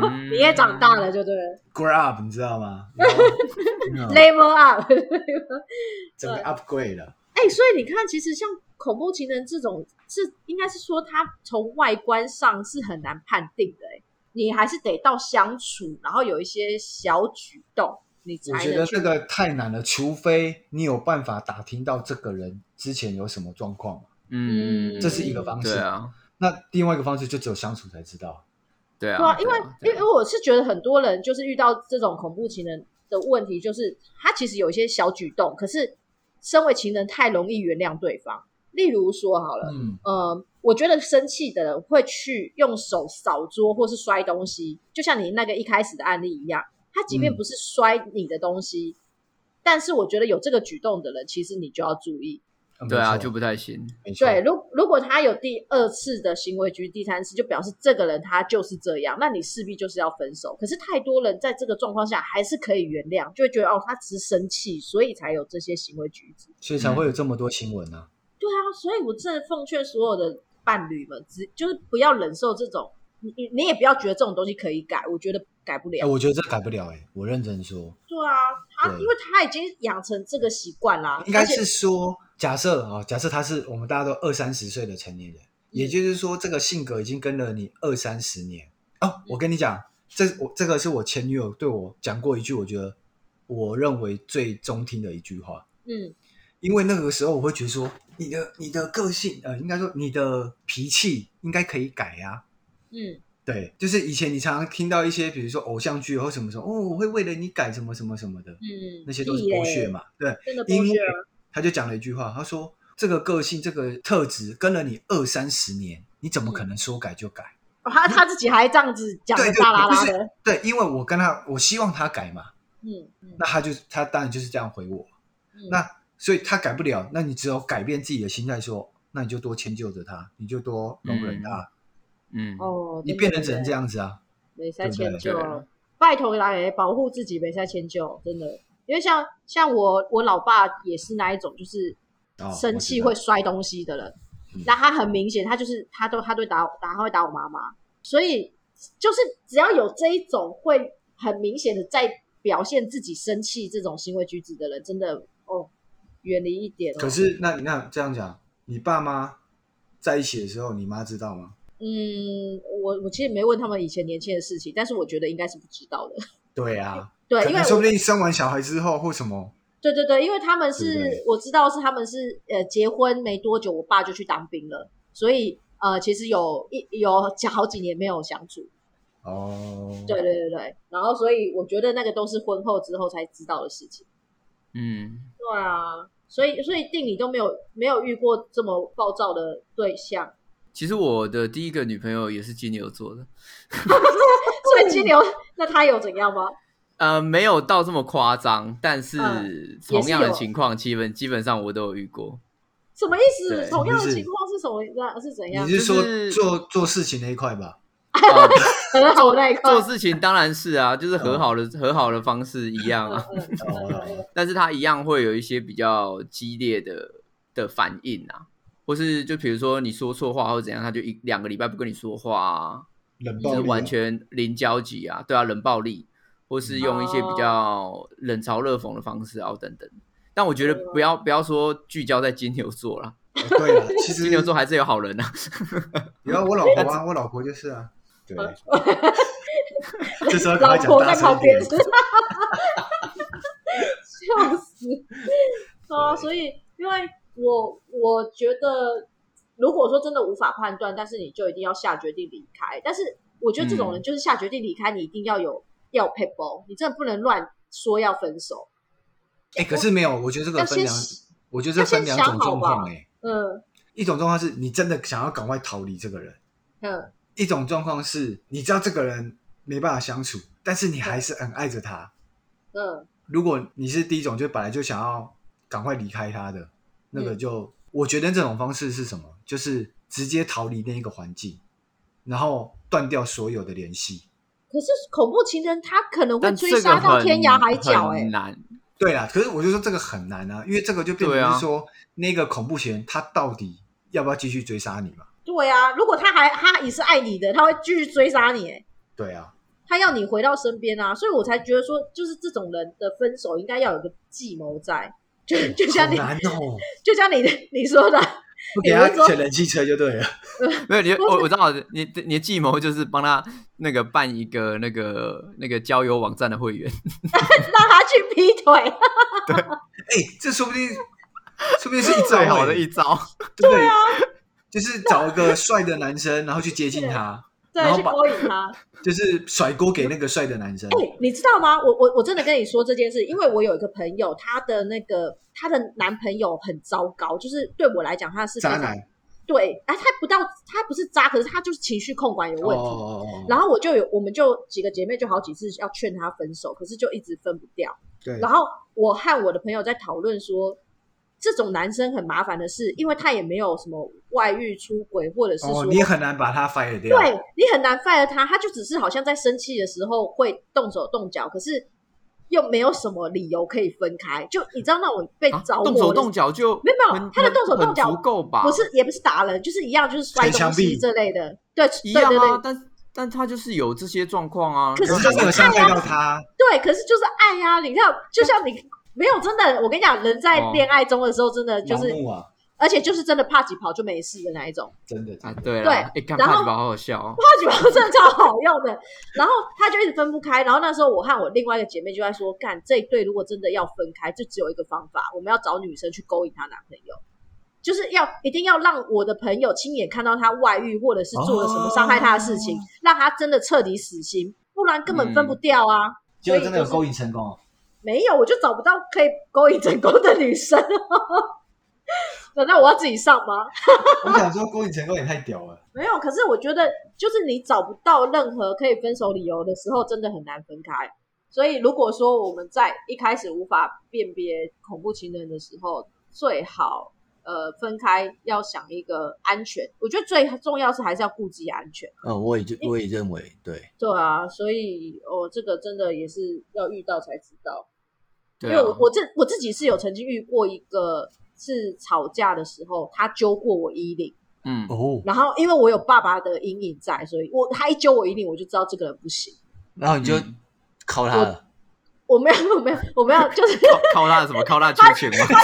嗯 你也长大了，就对了，grow up，你知道吗？level up。整个 upgrade 了。哎、所以你看，其实像恐怖情人这种，是应该是说他从外观上是很难判定的、哎，你还是得到相处，然后有一些小举动，你我觉得这个太难了，除非你有办法打听到这个人之前有什么状况，嗯，这是一个方式。对啊，那另外一个方式就只有相处才知道。对啊，对啊，因为啊因为我是觉得很多人就是遇到这种恐怖情人的问题，就是他其实有一些小举动，可是身为情人太容易原谅对方。例如说好了，嗯，呃，我觉得生气的人会去用手扫桌或是摔东西，就像你那个一开始的案例一样。他即便嗯不是摔你的东西，但是我觉得有这个举动的人，其实你就要注意。对啊，就不太行。对，如如果他有第二次的行为举止，第三次就表示这个人他就是这样，那你势必就是要分手。可是太多人在这个状况下还是可以原谅，就会觉得哦，他只是生气，所以才有这些行为举止。所以才会有这么多新闻啊。对啊，所以我真的奉劝所有的伴侣们，只就是不要忍受这种，你你你也不要觉得这种东西可以改，我觉得改不哎、了。我觉得这改不了哎、我认真说，对啊，他因为他已经养成这个习惯啦，应该是说，假设啊、假设他是我们大家都二三十岁的成年人，也就是说，这个性格已经跟了你二三十年哦。我跟你讲，这我这个是我前女友对我讲过一句，我觉得我认为最中听的一句话。嗯因为那个时候我会觉得说，你的你的个性，呃，应该说你的脾气应该可以改呀、嗯对，就是以前你常常听到一些，比如说偶像剧或什么什么，哦，我会为了你改什么什么什么的，嗯，那些都是剥削，嘛。对，真的。他就讲了一句话，他说这个个性、这个特质跟了你二三十年，你怎么可能说改就改？哦他他自己还这样子讲的对对大啦不是啦的，对，因为我跟他，我希望他改嘛，嗯嗯那他就他当然就是这样回我。嗯那所以他改不了，那你只有改变自己的心态，说，那你就多迁就着他，你就多容忍他，嗯，哦，你变得只能这样子啊。没在迁就，拜托来保护自己，没在迁就，真的。因为像像我我老爸也是那一种，就是哦生气我会摔东西的人嗯。那、他很明显，他就是他都他都会打打他会打我妈妈，所以就是只要有这一种会很明显的在表现自己生气这种行为举止的人，真的哦远离一点哦。可是那那这样讲，你爸妈在一起的时候，你妈知道吗？嗯，我我其实没问他们以前年轻的事情，但是我觉得应该是不知道的。对啊，对，因为说不定生完小孩之后或什么，对对对，因为他们是对对我知道是他们是呃结婚没多久，我爸就去当兵了，所以呃其实有一有好几年没有相处。哦，对对对对，然后所以我觉得那个都是婚后之后才知道的事情。嗯，对啊，所以所以定理都没有没有遇过这么暴躁的对象，其实我的第一个女朋友也是金牛座的，所以金牛那他有怎样吗？呃，没有到这么夸张，但是嗯同样的情况，基本基本上我都有遇过。什么意思？同样的情况是什么？那是怎样你？是说就是做做事情那一块吧？呃很好那一块做事情当然是啊，就是和好的和好的方式一样啊，但是他一样会有一些比较激烈的的反应啊，或是就比如说你说错话或怎样，他就一两个礼拜不跟你说话啊，冷暴力啊完全零交集啊，对啊，冷暴力，或是用一些比较冷嘲热讽的方式啊等等。但我觉得不要不要说聚焦在金牛座啦，哦对了，其实金牛座还是有好人啊。然后我老婆啊，我老婆就是啊，对，这时候赶老快讲大婆在旁声点边，，笑死啊！所以，因为我我觉得，如果说真的无法判断，但是你就一定要下决定离开。但是我觉得这种人就是下决定离开，你一定要有要有 p a p e 你真的不能乱说要分手。哎，可是没有，我觉得这个分两，我觉得这分两种状况哎，嗯一种状况是你真的想要赶快逃离这个人，嗯一种状况是你知道这个人没办法相处，但是你还是很爱着他。嗯，如果你是第一种，就本来就想要赶快离开他的，那个就、我觉得这种方式是什么？就是直接逃离那一个环境，然后断掉所有的联系。可是恐怖情人他可能会追杀到天涯海角、哎，很难。对啦，可是我就说这个很难啊，因为这个就变成是说、那个恐怖情人他到底要不要继续追杀你嘛？对啊，如果他还他也是爱你的，他会继续追杀你、哎。对啊，他要你回到身边啊，所以我才觉得说，就是这种人的分手应该要有个计谋在，就就像你哦，就像你的 你说的，不给他你是说选人汽车就对了。没有你，我我知道你你的计谋就是帮他那个办一个那个那个交友网站的会员，让他去劈腿，对哎、这说不定，说不定是一招、最好欸的一招。对不对？就是找一个帅的男生，然后去接近他，对然，后去勾引他。就是甩锅给那个帅的男生。哎、你知道吗？我我我真的跟你说这件事，因为我有一个朋友，她的那个她的男朋友很糟糕，就是对我来讲，他是渣男对，哎，他不到他不是渣，可是他就是情绪控管有问题。然后我就有，我们就几个姐妹就好几次要劝他分手，可是就一直分不掉。对，然后我和我的朋友在讨论说，这种男生很麻烦的是，因为他也没有什么外遇、出轨，或者是说，哦，你很难把他 fire 掉。对你很难 fire 他，他就只是好像在生气的时候会动手动脚，可是又没有什么理由可以分开。就你知道那种被啊着动手动脚就没有没有他的动手动脚很足够吧？不是也不是打人，就是一样，就是摔东西这类的。对一样啊，对对对但但他就是有这些状况啊。可是就是有伤害到他。对，可是就是爱呀、你看，就像你没有真的，我跟你讲，人在哦恋爱中的时候，真的就是，盲目啊，而且就是真的怕几跑就没事的那一种。真的。啊，对对啦，哎，看然后帕吉宝好好笑哦。怕几跑真的超好用的，然后他就一直分不开。然后那时候我和我另外一个姐妹就在说，干这一对如果真的要分开，就只有一个方法，我们要找女生去勾引她男朋友。就是要一定要让我的朋友亲眼看到他外遇，或者是做了什么伤害他的事情，哦让他真的彻底死心，不然根本分不掉啊。结果真的有勾引成功哦。没有，我就找不到可以勾引成功的女生。难道我要自己上吗？我想说勾引成功也太屌了。没有，可是我觉得，就是你找不到任何可以分手理由的时候，真的很难分开。所以，如果说我们在一开始无法辨别恐怖情人的时候，最好呃分开，要想一个安全。我觉得最重要是还是要顾及安全。嗯，我也就我也认为，对，对啊，所以哦，这个真的也是要遇到才知道。对啊因为我，我自我自己是有曾经遇过一个是吵架的时候，他揪过我衣领，嗯，哦，然后因为我有爸爸的阴影在，所以我他一揪我衣领，我就知道这个人不行。然后你就嗯靠他了，我没有，我没有，我没有，就是靠靠他的什么？靠他的缺钱 吗？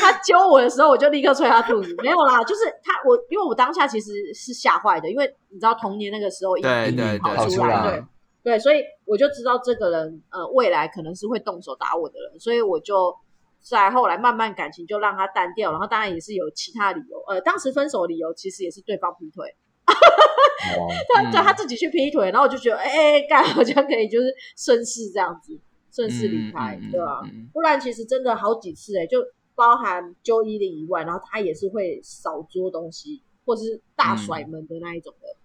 他揪我的时候，我就立刻捶他肚子。没有啦，就是他我，因为我当下其实是吓坏的，因为你知道童年那个时候对对跑对来，跑出来对对，所以我就知道这个人呃未来可能是会动手打我的人，所以我就在后来慢慢感情就让他淡掉，然后当然也是有其他理由，呃，当时分手理由其实也是对方劈腿，哦，他嗯。对他自己去劈腿，然后我就觉得哎哎干好像可以就是顺势这样子顺势离开，对吧、嗯。嗯不然其实真的好几次哎、就包含揪衣领以外，然后他也是会少捉东西，或是大甩门的那一种的。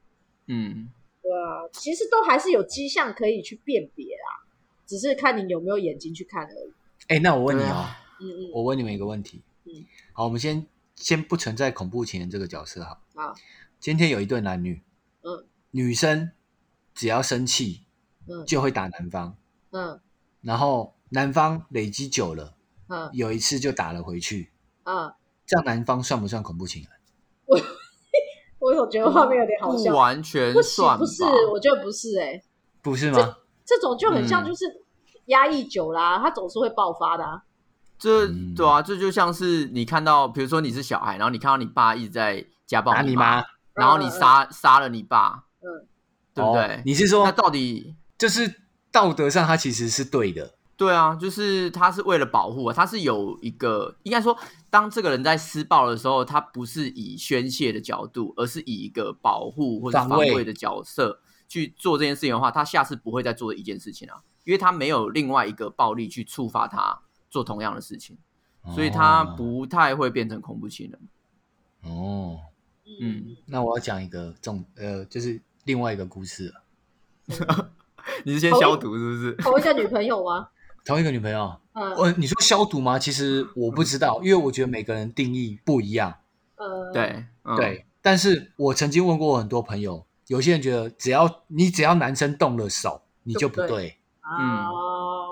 嗯，对啊，其实都还是有迹象可以去辨别啦，只是看你有没有眼睛去看而已。哎，那我问你哦嗯嗯，我问你们一个问题。嗯好，我们先先不存在恐怖情人这个角色哈。好，今天有一对男女，嗯女生只要生气嗯就会打男方，嗯然后男方累积久了，嗯有一次就打了回去，嗯，这样男方算不算恐怖情人？我有觉得画面有点好不笑，完全算不是，我觉得不是哎、不是吗？这这种就很像嗯。就是压抑久啦、他总是会爆发的、啊。这嗯。对啊，这就像是你看到，比如说你是小孩，然后你看到你爸一直在家暴你妈，然后你杀杀了你爸，嗯，对不对？哦？你是说，他，到底就是道德上他其实是对的，对啊，就是他是为了保护啊，他是有一个应该说，当这个人在施暴的时候，他不是以宣泄的角度，而是以一个保护或者防卫的角色去做这件事情的话，他下次不会再做一件事情啊，因为他没有另外一个暴力去触发他做同样的事情，所以他哦不太会变成恐怖情人。哦。嗯，那我要讲一个重呃，就是另外一个故事了。你是先消毒是不是？同一个女朋友吗？同一个女朋友，嗯。呃，你说消毒吗？其实我不知道，因为我觉得每个人定义不一样。呃，对，嗯、对，但是我曾经问过很多朋友，有些人觉得只要你只要男生动了手，你就不对。对，啊，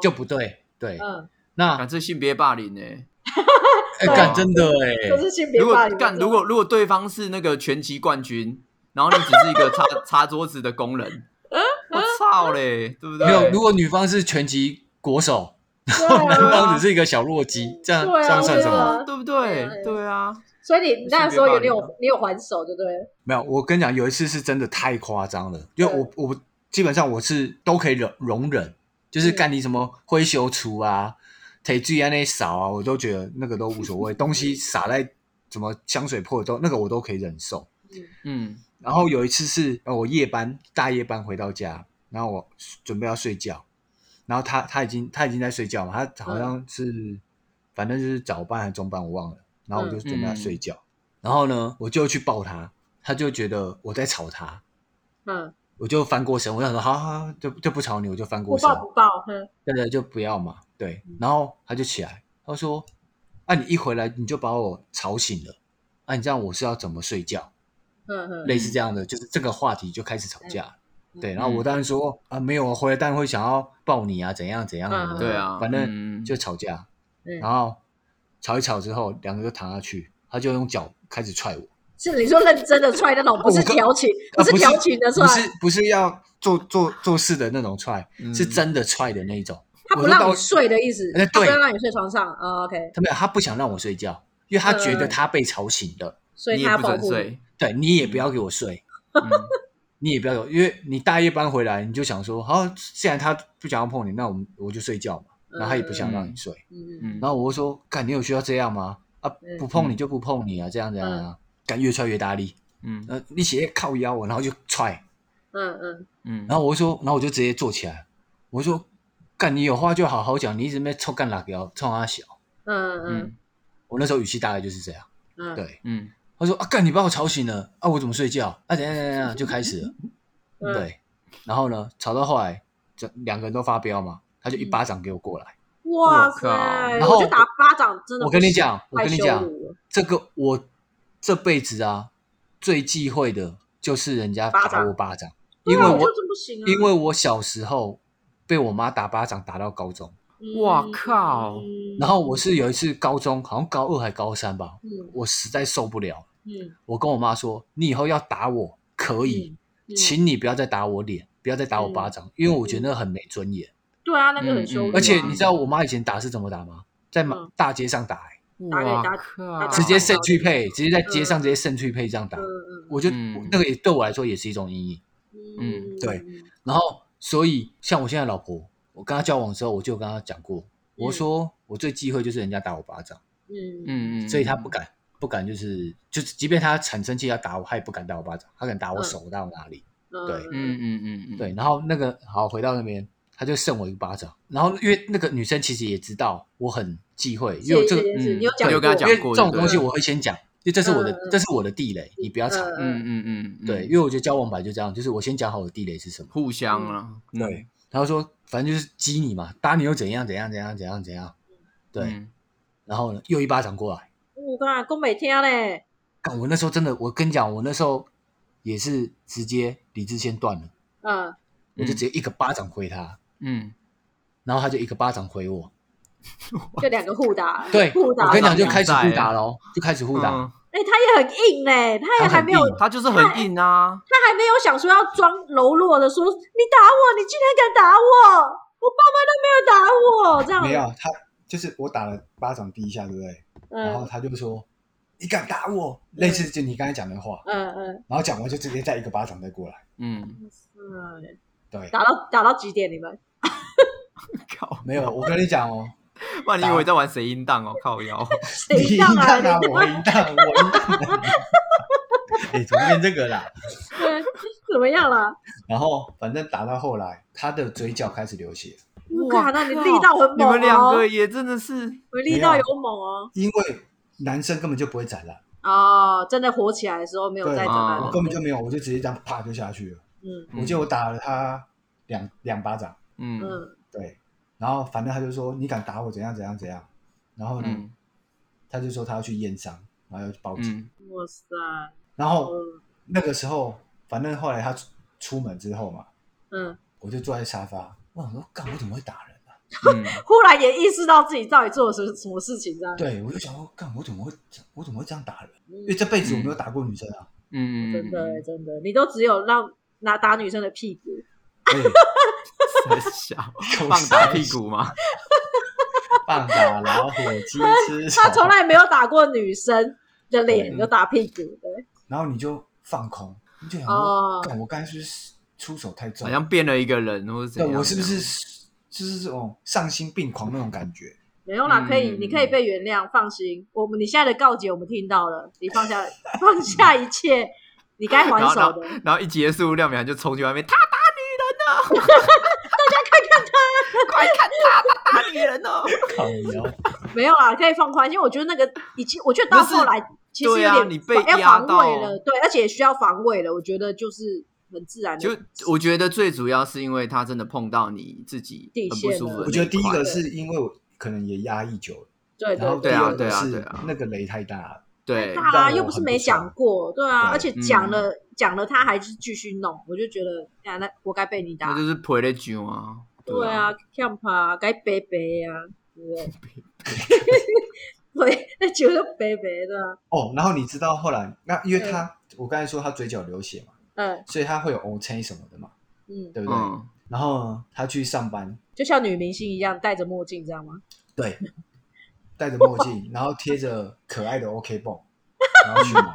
就不对。对，嗯，那感这性别霸凌 呢、干真的哎，可是性别如果霸凌。干，如果如果对方是那个拳击冠军，然后你只是一个擦擦 桌子的工人，我操嘞，对不对？没有，如果女方是拳击国手，对男方啊只，是一个小弱鸡，这样这样算什么？对不对对？啊，所以你你那时候有你有你有还手，对不对了？没有，我跟你讲，有一次是真的太夸张了，因为我我基本上我是都可以容容忍，就是嗯干你什么灰球除啊、腿最啊那扫啊，我都觉得那个都无所谓，东西洒在什么香水破都那个我都可以忍受。嗯然后有一次是呃我夜班大夜班回到家，然后我准备要睡觉，然后他他已经他已经在睡觉嘛，他好像是、反正就是早班还是中班我忘了，然后我就准备要睡觉，然后呢我就去抱他，他就觉得我在吵他，嗯，我就翻过身，我想说好好好就就不吵你，我就翻过身，不抱不抱，嗯。对对，就不要嘛，对，然后他就起来，他说啊你一回来你就把我吵醒了，啊你这样我是要怎么睡觉？嗯嗯，类似这样的，就是这个话题就开始吵架。嗯对，然后我当然说啊，没有，回来当然会想要抱你啊，怎样怎样嗯的，对啊，反正嗯就吵架。嗯然后吵一吵之后，两个就躺下去，他就用脚开始踹我，是你说认真的踹那种，不是调情，不是调情的踹，不是不是要做做做事的那种踹，嗯是真的踹的那一种。他不让我睡的意思他不要让你睡床上。哦，OK，他没有，他不想让我睡觉，因为他觉得嗯他被吵醒了。所以他保护你。准睡，对你也不要给我睡，嗯你也不要走，因为你大夜班回来，你就想说，好，既然他不想要碰你，那我们我就睡觉嘛。然后他也不想让你睡，嗯嗯。嗯，然后我就说，干，你有需要这样吗？啊嗯，不碰你就不碰你啊，这样这样啊，干越踹越大力，嗯。呃，你斜靠腰我，然后就踹，嗯嗯。嗯，然后我就说，然后我就直接坐起来，我说，干，你有话就好好讲，你一直没臭干辣椒，冲他小，嗯嗯。嗯。我那时候语气大概就是这样，嗯，对，嗯他说啊，干，你把我吵醒了，啊，我怎么睡觉？啊，怎样怎样怎样，就开始了，嗯，对，然后呢，吵到后来，这两个人都发飙嘛，他就一巴掌给我过来。哇塞！然后就打巴掌真的，我跟你讲，我跟你讲，这个我这辈子啊最忌讳的就是人家打我巴掌，因为我真不行啊，因为我小时候被我妈打巴掌打到高中，哇靠。嗯然后我是有一次高中好像高二还高三吧，嗯。我实在受不了，嗯。我跟我妈说，你以后要打我可以，嗯请你不要再打我脸，不要再打我巴掌，因为我觉得那很没尊严。对啊，那个很羞辱啊，嗯嗯而且你知道我妈以前打是怎么打吗？在马嗯。大街上打、欸，哇打打直接肾去配，直接在街上直接肾去配这样打。嗯嗯我就、嗯。那个也对我来说也是一种阴影。嗯对，然后所以像我现在老婆，我跟她交往的时候，我就跟她讲过，我说我最忌讳就是人家打我巴掌，嗯嗯嗯，所以她不敢不敢就是就是，即便他产生气要打我，他也不敢打我巴掌，他敢打我嗯。手打我哪里。嗯对嗯嗯。嗯嗯，对，然后那个好回到那边，他就剩我一个巴掌，然后因为那个女生其实也知道我很忌讳，因为我这个嗯你有讲过，你有跟她讲因为过这种东西我会先讲，因为这是我的这是我的地雷，你不要踩。嗯嗯。嗯对，因为我觉得交往本来就这样，就是我先讲好我的地雷是什么。互相啊，嗯。对，然后说反正就是激你嘛，打你又怎样怎样怎样怎样怎样。对，嗯。然后呢又一巴掌过来，我看宫美听嘞，干我那时候真的，我跟你讲，我那时候也是直接理智先断了，嗯，我就直接一个巴掌回他，嗯，然后他就一个巴掌回我。就两个互打，对，互打，我跟你讲，就开始互打喽，就开始互打。嗯。哎，他也很硬嘞，他也还没有，硬。他就是很硬啊，他还没有想说要装柔弱的说，你打我，你竟然敢打我，我爸妈都没有打我，这样。啊没有，他就是我打了巴掌第一下，对不对？然后嗯他就说：“你敢打我？”类似就你刚才讲的话，嗯嗯，然后讲完就直接再一个巴掌再过来。嗯，嗯对，打到打到几点？你们 靠，没有，我跟你讲哦，不然你以为在玩谁淫荡哦，靠腰，你赢谁样啊？我赢荡，我赢荡。哎，怎么变这个啦？对怎么样了？然后反正打到后来，他的嘴角开始流血，哇，那你力道很猛哦，你们两个也真的是，我力道有猛哦。因为男生根本就不会斩烂，哦，真的火起来的时候没有对再怎啊么我根本就没有，我就直接这样啪就下去了。嗯。嗯我记得我打了他两两巴掌，嗯。嗯。对，然后反正他就说你敢打我怎样怎样怎样，然后呢，嗯。他就说他要去验伤，然后要去报警，嗯。哇塞，然后嗯。那个时候，反正后来他出出门之后嘛，嗯，我就坐在沙发，我想说，干我怎么会打人啊？嗯 忽然也意识到自己到底做了什么什么事情，这样对，我就想说，干我怎么会我怎么会这样打人？因为嗯这辈子我没有打过女生啊。嗯，真的欸真的，你都只有让拿打女生的屁股，对，很小，棒打屁股吗？棒打老虎，鸡吃。他从来没有打过女生的脸，对就打屁股，对，然后你就放空，你就想哦说，干我刚才是不是出手太重好？像变了一个人，或者怎样？我是不是就是这种丧心病狂那种感觉？没有啦，嗯可以，你可以被原谅，放心。我们你现在的告解我们听到了，你放下 放下一切，你该还，手的然后，。然后一结束，廖美涵就冲去外面，他打女人呢！大家看看他，快看他，他打女人呢！没有啦，可以放宽心。因为我觉得那个已经，我觉得到后来其实有对啊点你被要压到防卫了，对，而且也需要防卫了。我觉得就是很自然的，就我觉得最主要是因为他真的碰到你自己很不舒服我觉得第一个是因为我可能也压抑久了，对然后第对对啊二个是对啊对啊那个雷太大了。对，大啦，又不是没讲过，对啊，对而且讲了讲了，他还是继续弄，我就觉得呀，那活该被你打那，就是赔了酒啊。对啊，啊，看怕该白白啊，对不对？对，那酒就白白的，哦，然后你知道后来那因为他我刚才说他嘴角流血嘛，嗯所以他会有 O C 什么的嘛，嗯，对不对？嗯，然后呢他去上班，就像女明星一样戴着墨镜，这样吗？对，戴着墨镜，然后贴着可爱的 OK 泵，然后去买。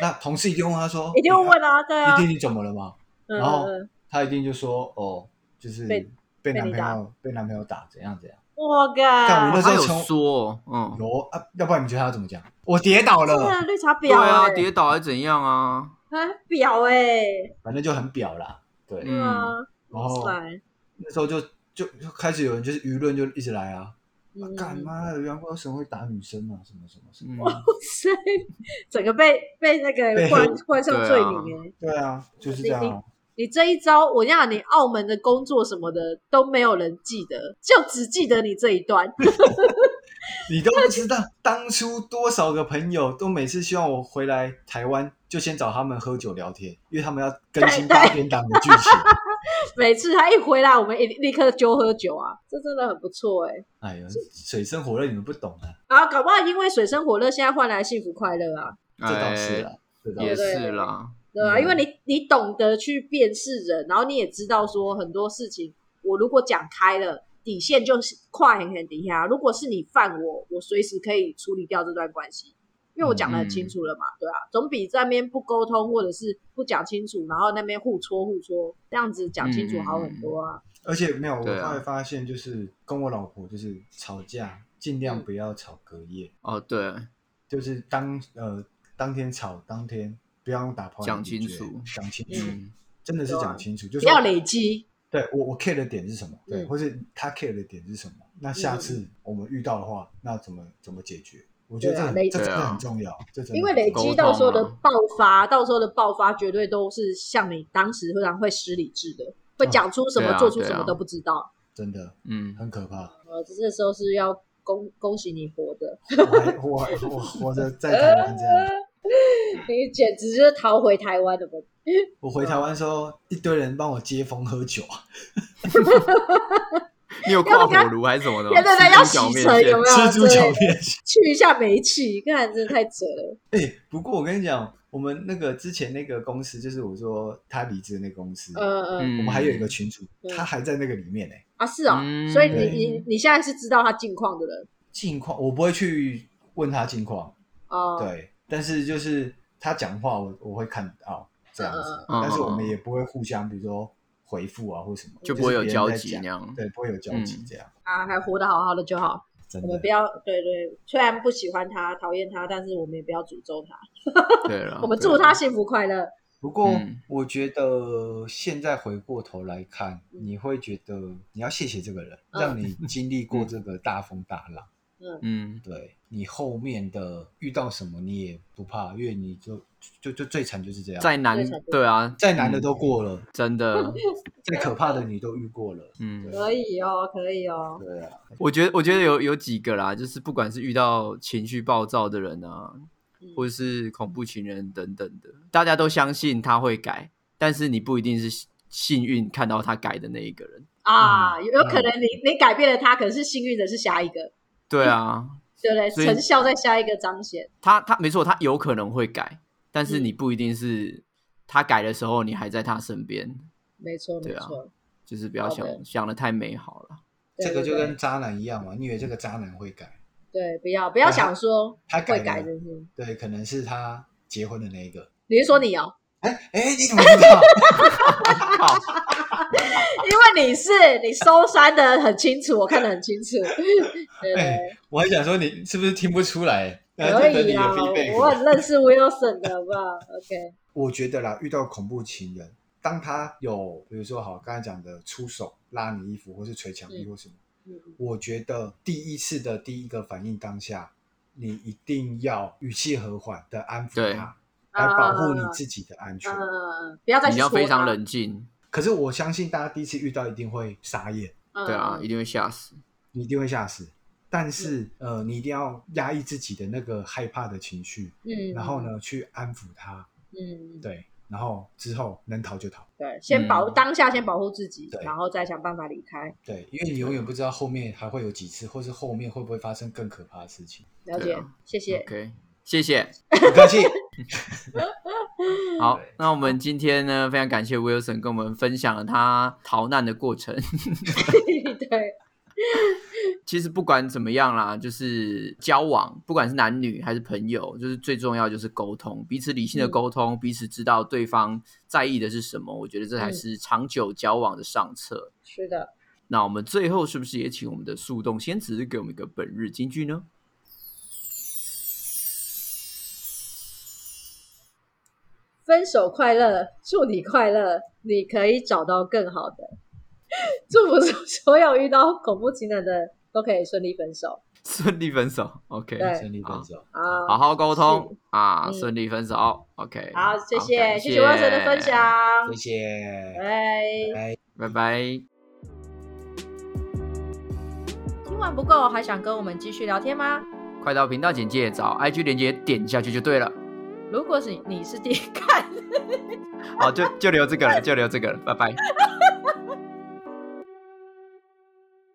那同事一定问他说：“一定会问啊，对啊一定你怎么了吗？”嗯然后嗯他一定就说：“哦，就是被被男朋友被男朋友打，怎样怎样。我干我那靠，他有时候从说，嗯，有啊，要不然你觉得他要怎么讲？我跌倒对啊，了，绿茶对婊啊，欸跌倒还怎样啊？啊婊哎，反正就很表啦。对，嗯然后，那时候就就就开始有人就是舆论就一直来啊，嗯干妈的杨光神会打女生啊，什么什么什么。嗯，哇塞，整个被被那个被冠冠上罪名哎。对啊，就是这样啊。你这一招，我跟你，你澳门的工作什么的都没有人记得，就只记得你这一段。你都不知道当初多少个朋友都每次希望我回来台湾，就先找他们喝酒聊天，因为他们要更新八点档的剧情。每次他一回来，我们一立刻就喝酒啊，这真的很不错哎、哎呀，水深火热你们不懂啊，啊，搞不好因为水深火热，现在换来幸福快乐啊，这倒是哎啦，这倒也是。是啦，对啊、嗯。因为你你懂得去辨识人，然后你也知道说很多事情，我如果讲开了，底线就是跨很很底下。如果是你犯我，我随时可以处理掉这段关系，因为我讲的很清楚了嘛，对啊，总比在那边不沟通或者是不讲清楚，然后那边互戳互戳，这样子讲清楚好很多啊。而且没有，我后来发现就是跟我老婆就是吵架，尽嗯量不要吵隔夜，哦，对，就是当呃当天吵当天不要用打炮来讲清楚。讲清楚，嗯，真的是讲清楚，就是不要累积，对我我 care 的点是什么，对，嗯。或是他 care 的点是什么？那下次我们遇到的话，那怎么怎么解决？我觉得这很这真的很重要，这真的因为累积到时候的爆发，到时候的爆发绝对都是像你当时非常会失理智的，会讲出什么、啊做出什么都不知道。真的嗯，很可怕。呃，这时候是要恭恭喜你活着，我还我还我活着在台湾这样，你 简直就是逃回台湾的吧。我回台湾的时候，一堆人帮我接风喝酒啊，你有挂火炉还是什么的吗？对对对，要洗吃猪脚面线尘有没有？吃猪脚。去一下煤气，看真的太扯了。哎、不过我跟你讲，我们那个之前那个公司，就是我说他离职的那个公司，嗯嗯嗯我们还有一个群主，嗯他还在那个里面呢、啊，是哦，嗯所以你你你现在是知道他近况的人近况我不会去问他近况，哦。对，但是就是他讲话我我会看到这样子，但是我们也不会互相，比如说回复啊或什么，就不会有交集那样。对，不会有交集嗯。这样，啊，还活得好好的就好。真的。我们不。要对对，虽然不喜欢他、讨厌他，但是我们也不要诅咒他。对了，我们祝他幸福快乐。不过嗯。我觉得现在回过头来看，嗯。你会觉得你要谢谢这个人，嗯。让你经历过这个大风大浪。嗯，嗯，对你后面的遇到什么你也不怕，因为你就就就最惨就是这样，再难对啊，再难的都过了，真的，再可怕的你都遇过了。嗯，可以哦，可以哦。对啊，我觉得，我觉得有有几个啦，就是不管是遇到情绪暴躁的人啊，嗯或者是恐怖情人等等的，大家都相信他会改，但是你不一定是幸运看到他改的那一个人。啊，嗯有有可能你你改变了他，可是幸运的是下一个，对啊，对不对？成效在下一个彰显。他他没错，他有可能会改，但是嗯你不一定是他改的时候你还在他身边，没错，没对啊错。就是不要想的想的太美好了。这个就跟渣男一样嘛，你以为这个渣男会改？对，不要不要想说他改会改了的是，对，可能是他结婚的那一个。你是说你哦？哎哎，你怎么知道？因为你是你收山的很清楚，我看得很清楚。对对哎，我还想说你是不是听不出来？可以啊啦，我很认识 Wilson 的，好不好？OK，我觉得啦，遇到恐怖情人，当他有比如说好刚才讲的出手拉你衣服，或是捶墙壁嗯或什么，嗯，我觉得第一次的第一个反应当下，你一定要语气和缓的安抚对他，来保护你自己的安全。嗯，不要再你要非常冷静，可是我相信大家第一次遇到一定会傻眼，嗯对啊，一定会吓死。你一定会吓死。但是，呃，你一定要压抑自己的那个害怕的情绪，嗯，然后？呢，去安抚他，嗯，对，然后之后能逃就逃，对，先保嗯当下先保护自己，然后再想办法离开。对，因为你永远不知道后面还会有几次，或是后面会不会发生更可怕的事情。了解啊，谢谢。OK，谢谢。不客气，好，那我们今天呢，非常感谢 Wilson 跟我们分享了他逃难的过程。对，其实不管怎么样啦，就是交往，不管是男女还是朋友，就是最重要就是沟通，彼此理性的嗯沟通，彼此知道对方在意的是什么。我觉得这才嗯是长久交往的上策。是的。那我们最后是不是也请我们的树洞仙子给我们一个本日金句呢？分手快乐，祝你快乐，你可以找到更好的。祝福所有遇到恐怖情人的都可以顺利分手顺利分手，OK，对顺利分手。啊！好好沟通啊，嗯顺利分手，OK。好，谢谢，感谢谢万神的分，享，谢谢，拜。拜。拜拜。听完不够，还想跟我们继续聊天吗？快到频道简介找 IG 连接点下去就对了。如果是你是第一看，好，就就留这个了，就留这个了，拜拜。